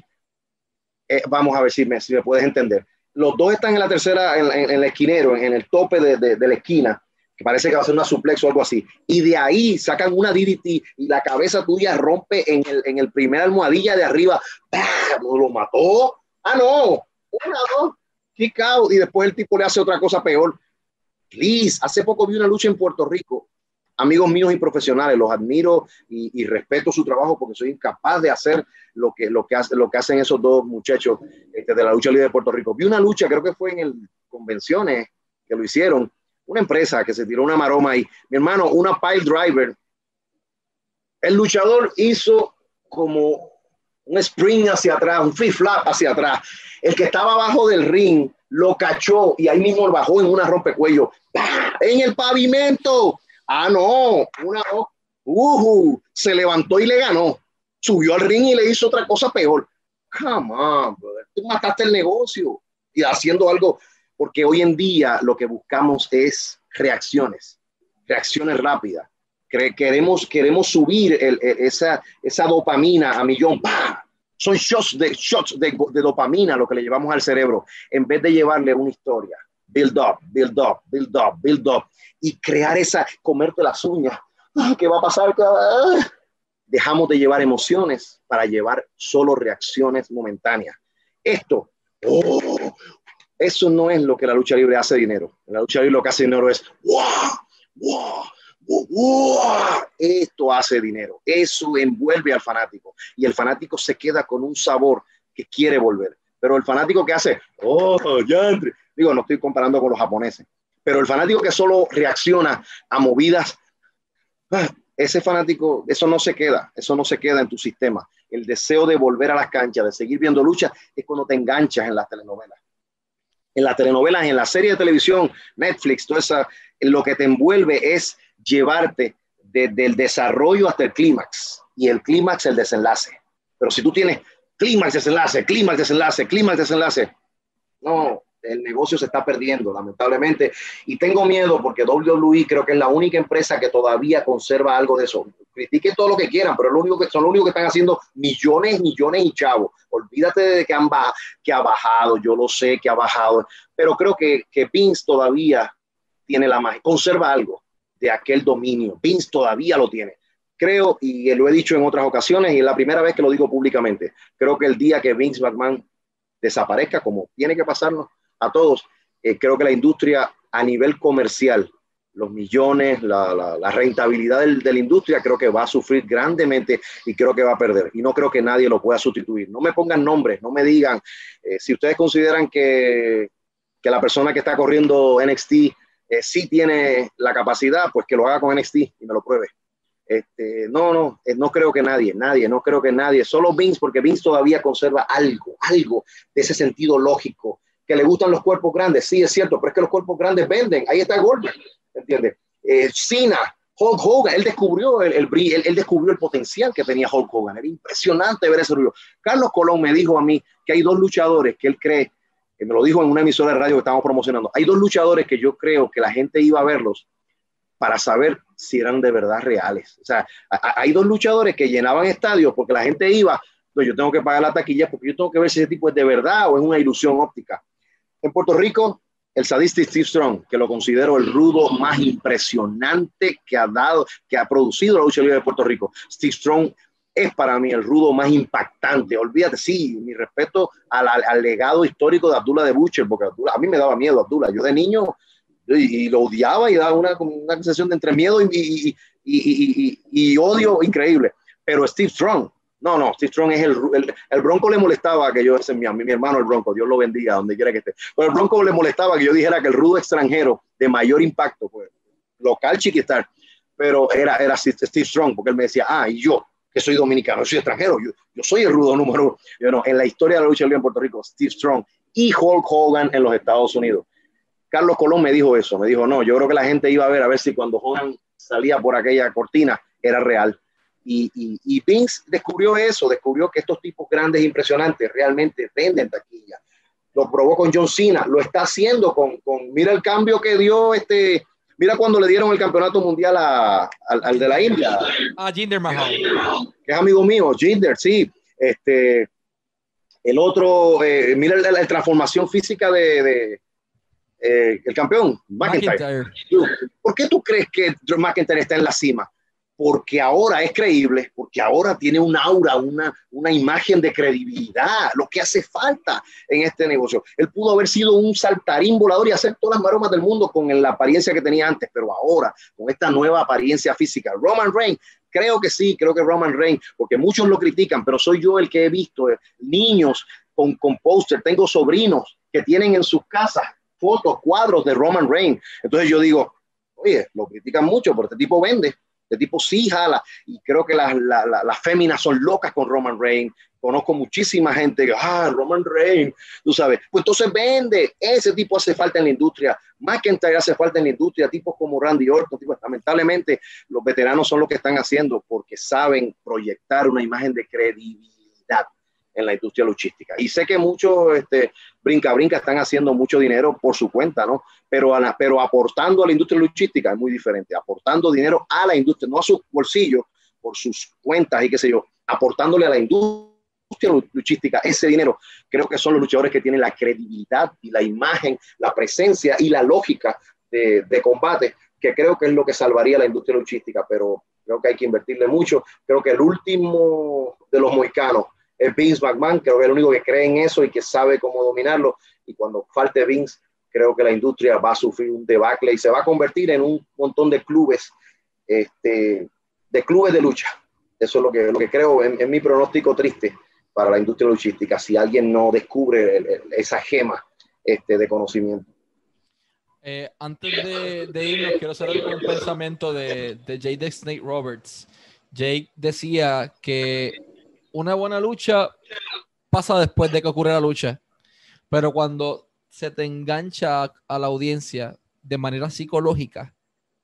Eh, vamos a ver si me, si me puedes entender. Los dos están en la tercera, en, en, el esquinero, en, el tope de, de, de, la esquina, que parece que va a ser una suplex o algo así. Y de ahí sacan una DDT y la cabeza tuya rompe en el, en el primer almohadilla de arriba. ¡Bam! ¿Lo mató? Ah, no. Una, dos. Kick out. Y después el tipo le hace otra cosa peor Please, hace poco vi una lucha en Puerto Rico. Amigos míos y profesionales, los admiro y, respeto su trabajo porque soy incapaz de hacer lo que, lo que hacen esos dos muchachos este, de la lucha libre de Puerto Rico. Vi una lucha, creo que fue en el convenciones que lo hicieron, una empresa que se tiró una maroma ahí. Mi hermano, una pile driver. El luchador hizo como un spring hacia atrás, un flip flap hacia atrás. El que estaba abajo del ring lo cachó y ahí mismo lo bajó en una rompecuello. En el pavimento. Ah, no, una, uh, se levantó y le ganó. Subió al ring y le hizo otra cosa peor. Come on. Tú mataste el negocio y haciendo algo, porque hoy en día lo que buscamos es reacciones, reacciones rápidas. Queremos, queremos subir esa, esa dopamina a millón. Son shots, de, shots de, dopamina lo que le llevamos al cerebro, en vez de llevarle una historia. Build up, build up, build up, build up. Y crear esa, comerte las uñas. Ah, ¿Qué va a pasar? Dejamos de llevar emociones para llevar solo reacciones momentáneas. Esto, oh, eso no es lo que la lucha libre hace dinero. La lucha libre lo que hace dinero es, wow, esto hace dinero, eso envuelve al fanático y el fanático se queda con un sabor que quiere volver. Pero el fanático que hace, oh, ya digo, no estoy comparando con los japoneses, pero el fanático que solo reacciona a movidas, ah, ese fanático, eso no se queda, eso no se queda en tu sistema. El deseo de volver a las canchas, de seguir viendo lucha, es cuando te enganchas en las telenovelas. En las telenovelas, en la serie de televisión, Netflix, todo eso, lo que te envuelve es llevarte desde el desarrollo hasta el clímax y el clímax el desenlace. Pero si tú tienes clímax, desenlace, clímax, desenlace, clímax, desenlace, no, el negocio se está perdiendo, lamentablemente. Y tengo miedo porque WWE creo que es la única empresa que todavía conserva algo de eso. Critiquen todo lo que quieran, pero lo único que, son están haciendo millones, millones y chavos. Olvídate de que, han que ha bajado, yo lo sé que ha bajado, pero creo que, que Vince todavía tiene la magia, conserva algo de aquel dominio. Vince todavía lo tiene. Creo, y lo he dicho en otras ocasiones, y es la primera vez que lo digo públicamente, creo que el día que Vince McMahon desaparezca, como tiene que pasarnos a todos, eh, creo que la industria a nivel comercial, los millones, la, rentabilidad de la industria, creo que va a sufrir grandemente y creo que va a perder. Y no creo que nadie lo pueda sustituir. No me pongan nombres, no me digan, eh, si ustedes consideran que, que la persona que está corriendo NXT eh, si tiene la capacidad, pues que lo haga con NXT y me lo pruebe. Este, no, no, eh, no creo que nadie, nadie, no creo que nadie, solo Vince, porque Vince todavía conserva algo, algo de ese sentido lógico, que le gustan los cuerpos grandes, sí es cierto, pero es que los cuerpos grandes venden, ahí está Gordon, ¿entiendes? Eh, Cena, Hulk Hogan, él descubrió el, el, él, descubrió el potencial que tenía Hulk Hogan, era impresionante ver ese ruido. Carlos Colón me dijo a mí que hay dos luchadores que él cree me lo dijo en una emisora de radio que estábamos promocionando. Hay dos luchadores que yo creo que la gente iba a verlos para saber si eran de verdad reales. O sea, hay dos luchadores que llenaban estadios porque la gente iba, no, yo tengo que pagar la taquilla porque yo tengo que ver si ese tipo es de verdad o es una ilusión óptica. En Puerto Rico, el sadista Steve Strong, que lo considero el rudo más impresionante que ha dado, que ha producido la lucha libre de Puerto Rico. Steve Strong es para mí el rudo más impactante. Olvídate, sí, mi respeto al, legado histórico de Abdullah de Butcher, porque a mí me daba miedo Abdullah. Yo de niño y, lo odiaba y daba una, una sensación de entre miedo y, y, odio increíble. Pero Steve Strong, no, no, Steve Strong es el, el, Bronco le molestaba que yo, ese mi, mi hermano el Bronco, Dios lo bendiga donde quiera que esté. Pero el Bronco le molestaba que yo dijera que el rudo extranjero de mayor impacto, pues, local chiquistar, pero era, era Steve Strong, porque él me decía, ah, y yo, que soy dominicano, soy extranjero, yo, soy el rudo número uno. en la historia de la lucha libre en Puerto Rico, Steve Strong y Hulk Hogan en los Estados Unidos. Carlos Colón me dijo eso, me dijo, no, yo creo que la gente iba a ver a ver si cuando Hogan salía por aquella cortina era real. Y, y, Vince descubrió eso, descubrió que estos tipos grandes, impresionantes, realmente venden taquilla. Lo probó con John Cena, lo está haciendo con, con mira el cambio que dio este, Mira cuando le dieron el campeonato mundial a, al, de la India. A Jinder Mahal. Que es amigo mío, Jinder, sí. Este, el otro, eh, mira la, transformación física de, eh, el campeón, McIntyre. ¿Por qué tú crees que McIntyre está en la cima? Porque ahora es creíble, porque ahora tiene un aura, una, una imagen de credibilidad, lo que hace falta en este negocio. Él pudo haber sido un saltarín volador y hacer todas las maromas del mundo con la apariencia que tenía antes, pero ahora, con esta nueva apariencia física, Roman Reigns, creo que sí, creo que Roman Reigns, porque muchos lo critican, pero soy yo el que he visto eh, niños con, con póster, tengo sobrinos que tienen en sus casas fotos, cuadros de Roman Reigns. Entonces yo digo, oye, lo critican mucho, pero este tipo vende de tipo sí jala. Y creo que las, las, féminas son locas con Roman Reigns, conozco muchísima gente que, ah, Roman Reigns, tú sabes, pues entonces vende, ese tipo hace falta en la industria, McIntyre hace falta en la industria, tipos como Randy Orton, tipos, lamentablemente los veteranos son lo que están haciendo porque saben proyectar una imagen de credibilidad en la industria luchística. Y sé que muchos este, brinca brinca están haciendo mucho dinero por su cuenta, ¿no? Pero, pero aportando a la industria luchística es muy diferente, aportando dinero a la industria, no a sus bolsillos, por sus cuentas y qué sé yo, aportándole a la industria luchística ese dinero. Creo que son los luchadores que tienen la credibilidad y la imagen, la presencia y la lógica de, de combate, que creo que es lo que salvaría la industria luchística, pero creo que hay que invertirle mucho. Creo que el último de los mohicanos es Vince McMahon, creo que es el único que cree en eso y que sabe cómo dominarlo. Y cuando falte Vince, creo que la industria va a sufrir un debacle y se va a convertir en un montón de clubes, este, de clubes de lucha. Eso es lo que, lo que creo, en, mi pronóstico triste para la industria luchística, si alguien no descubre esa gema este, de conocimiento. Eh, antes de, de, quiero hacer un pensamiento de, de Jake Snake Roberts. Jake decía que una buena lucha pasa después de que ocurre la lucha, pero cuando se te engancha a la audiencia de manera psicológica,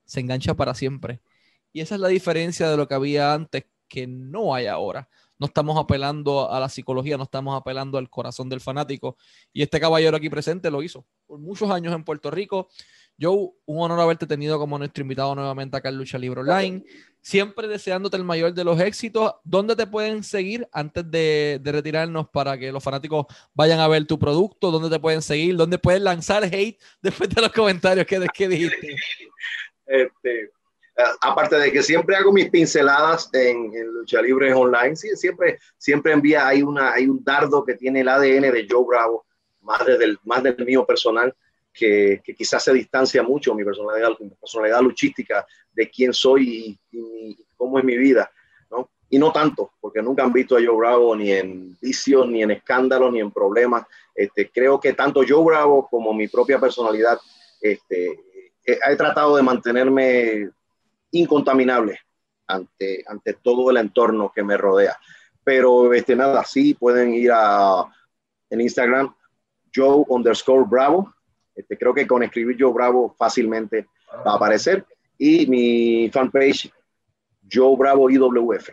se engancha para siempre. Y esa es la diferencia de lo que había antes, que no hay ahora. No estamos apelando a la psicología, no estamos apelando al corazón del fanático. Y este caballero aquí presente lo hizo por muchos años en Puerto Rico. Joe, un honor haberte tenido como nuestro invitado nuevamente acá en Lucha Libre Online. Siempre deseándote el mayor de los éxitos. ¿Dónde te pueden seguir antes de, retirarnos para que los fanáticos vayan a ver tu producto? ¿Dónde te pueden seguir? ¿Dónde pueden lanzar hate <laughs> después de los comentarios que, dijiste? Este, aparte de que siempre hago mis pinceladas en, Lucha Libre Online, sí, siempre, siempre envía, hay, una, hay un dardo que tiene el ADN de Joe Bravo, más del, más del mío personal que, quizás se distancia mucho mi personalidad, mi personalidad luchística de quién soy y, cómo es mi vida, ¿no? Y no tanto, porque nunca han visto a Joe Bravo ni en vicios, ni en escándalos, ni en problemas. Este, creo que tanto Joe Bravo como mi propia personalidad, este, he, tratado de mantenerme incontaminable ante, ante todo el entorno que me rodea. Pero este, nada, sí pueden ir a en Instagram, Joe underscore Bravo, este, creo que con escribir Joe Bravo fácilmente va a aparecer. Y mi fanpage, Joe Bravo IWF.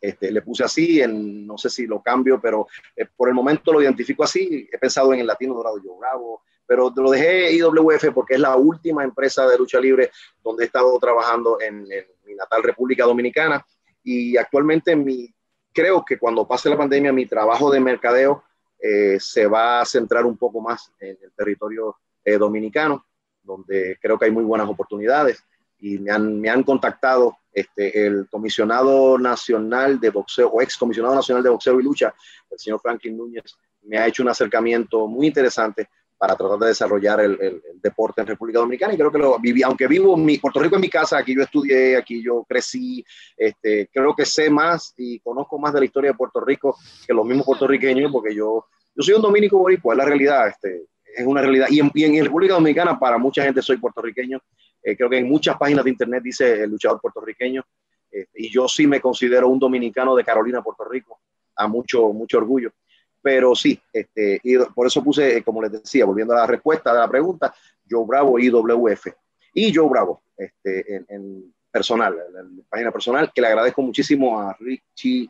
Este, le puse así, en, no sé si lo cambio, pero eh, por el momento lo identifico así. He pensado en el latino dorado Joe Bravo, pero lo dejé IWF porque es la última empresa de lucha libre donde he estado trabajando en, mi natal República Dominicana. Y actualmente mi, creo que cuando pase la pandemia mi trabajo de mercadeo eh, se va a centrar un poco más en el territorio eh, dominicano, donde creo que hay muy buenas oportunidades y me han, me han contactado este, el comisionado nacional de boxeo o ex comisionado nacional de boxeo y lucha, el señor Franklin Núñez, me ha hecho un acercamiento muy interesante para tratar de desarrollar el, deporte en República Dominicana y creo que lo viví, aunque vivo en mi, Puerto Rico en mi casa, aquí yo estudié, aquí yo crecí, este, creo que sé más y conozco más de la historia de Puerto Rico que los mismos puertorriqueños porque yo, yo soy un dominico boricua, es la realidad, este, es una realidad. Y en, en, República Dominicana, para mucha gente soy puertorriqueño. Eh, creo que en muchas páginas de internet dice el luchador puertorriqueño. Eh, y yo sí me considero un dominicano de Carolina, Puerto Rico, a mucho, mucho orgullo. Pero sí, este, y por eso puse, eh, como les decía, volviendo a la respuesta de la pregunta, Joe Bravo IWF. Y Joe Bravo, este, en, en personal, en la página personal, que le agradezco muchísimo a Richie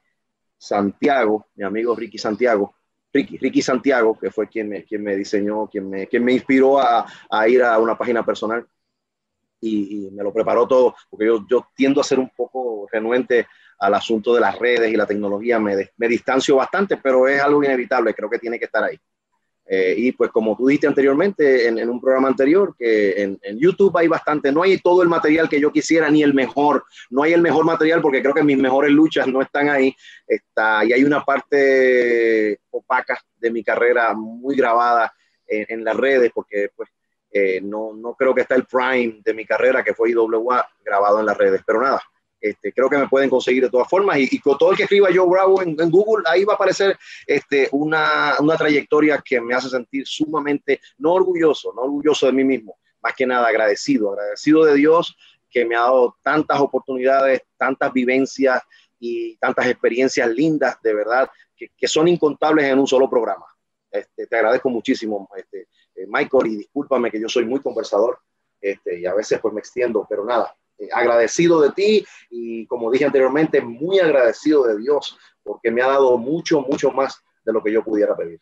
Santiago, mi amigo Ricky Santiago, Ricky, Ricky Santiago, que fue quien me, quien me diseñó, quien me, quien me inspiró a, a ir a una página personal y, me lo preparó todo, porque yo, yo tiendo a ser un poco renuente al asunto de las redes y la tecnología, me, me distancio bastante, pero es algo inevitable, creo que tiene que estar ahí. Eh, y pues como tú dijiste anteriormente en, un programa anterior, que en, YouTube hay bastante, no hay todo el material que yo quisiera, ni el mejor, no hay el mejor material porque creo que mis mejores luchas no están ahí, está, y hay una parte opaca de mi carrera muy grabada en, las redes, porque pues eh, no, no creo que está el prime de mi carrera, que fue IWA, grabado en las redes, pero nada, este, creo que me pueden conseguir de todas formas y, con todo el que escriba Joe Bravo en, Google, ahí va a aparecer este, una, una, trayectoria que me hace sentir sumamente, no orgulloso, no orgulloso de mí mismo, más que nada agradecido, agradecido de Dios que me ha dado tantas oportunidades, tantas vivencias y tantas experiencias lindas, de verdad, que, que son incontables en un solo programa. Este, te agradezco muchísimo, este, eh, Michael, y discúlpame que yo soy muy conversador este, y a veces pues me extiendo, pero nada, agradecido de ti y como dije anteriormente, muy agradecido de Dios porque me ha dado mucho, mucho más de lo que yo pudiera pedir.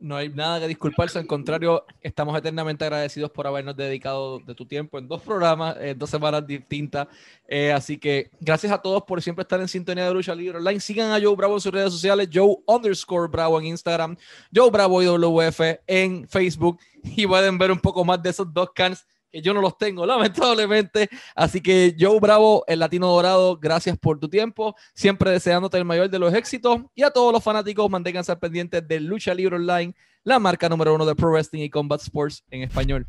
No hay nada que disculparse, al contrario, estamos eternamente agradecidos por habernos dedicado de tu tiempo en dos programas, en dos semanas distintas. Eh, así que gracias a todos por siempre estar en sintonía de Lucha Libre Online. Sigan a Joe Bravo en sus redes sociales, Joe underscore Bravo en Instagram, Joe Bravo IWF en Facebook y pueden ver un poco más de esos dos cans que yo no los tengo, <laughs> lamentablemente. Así que Joe Bravo, el Latino Dorado, gracias por tu tiempo. Siempre deseándote el mayor de los éxitos. Y a todos los fanáticos, manténganse pendientes de Lucha Libre Online, la marca número uno de Pro Wrestling y Combat Sports en español.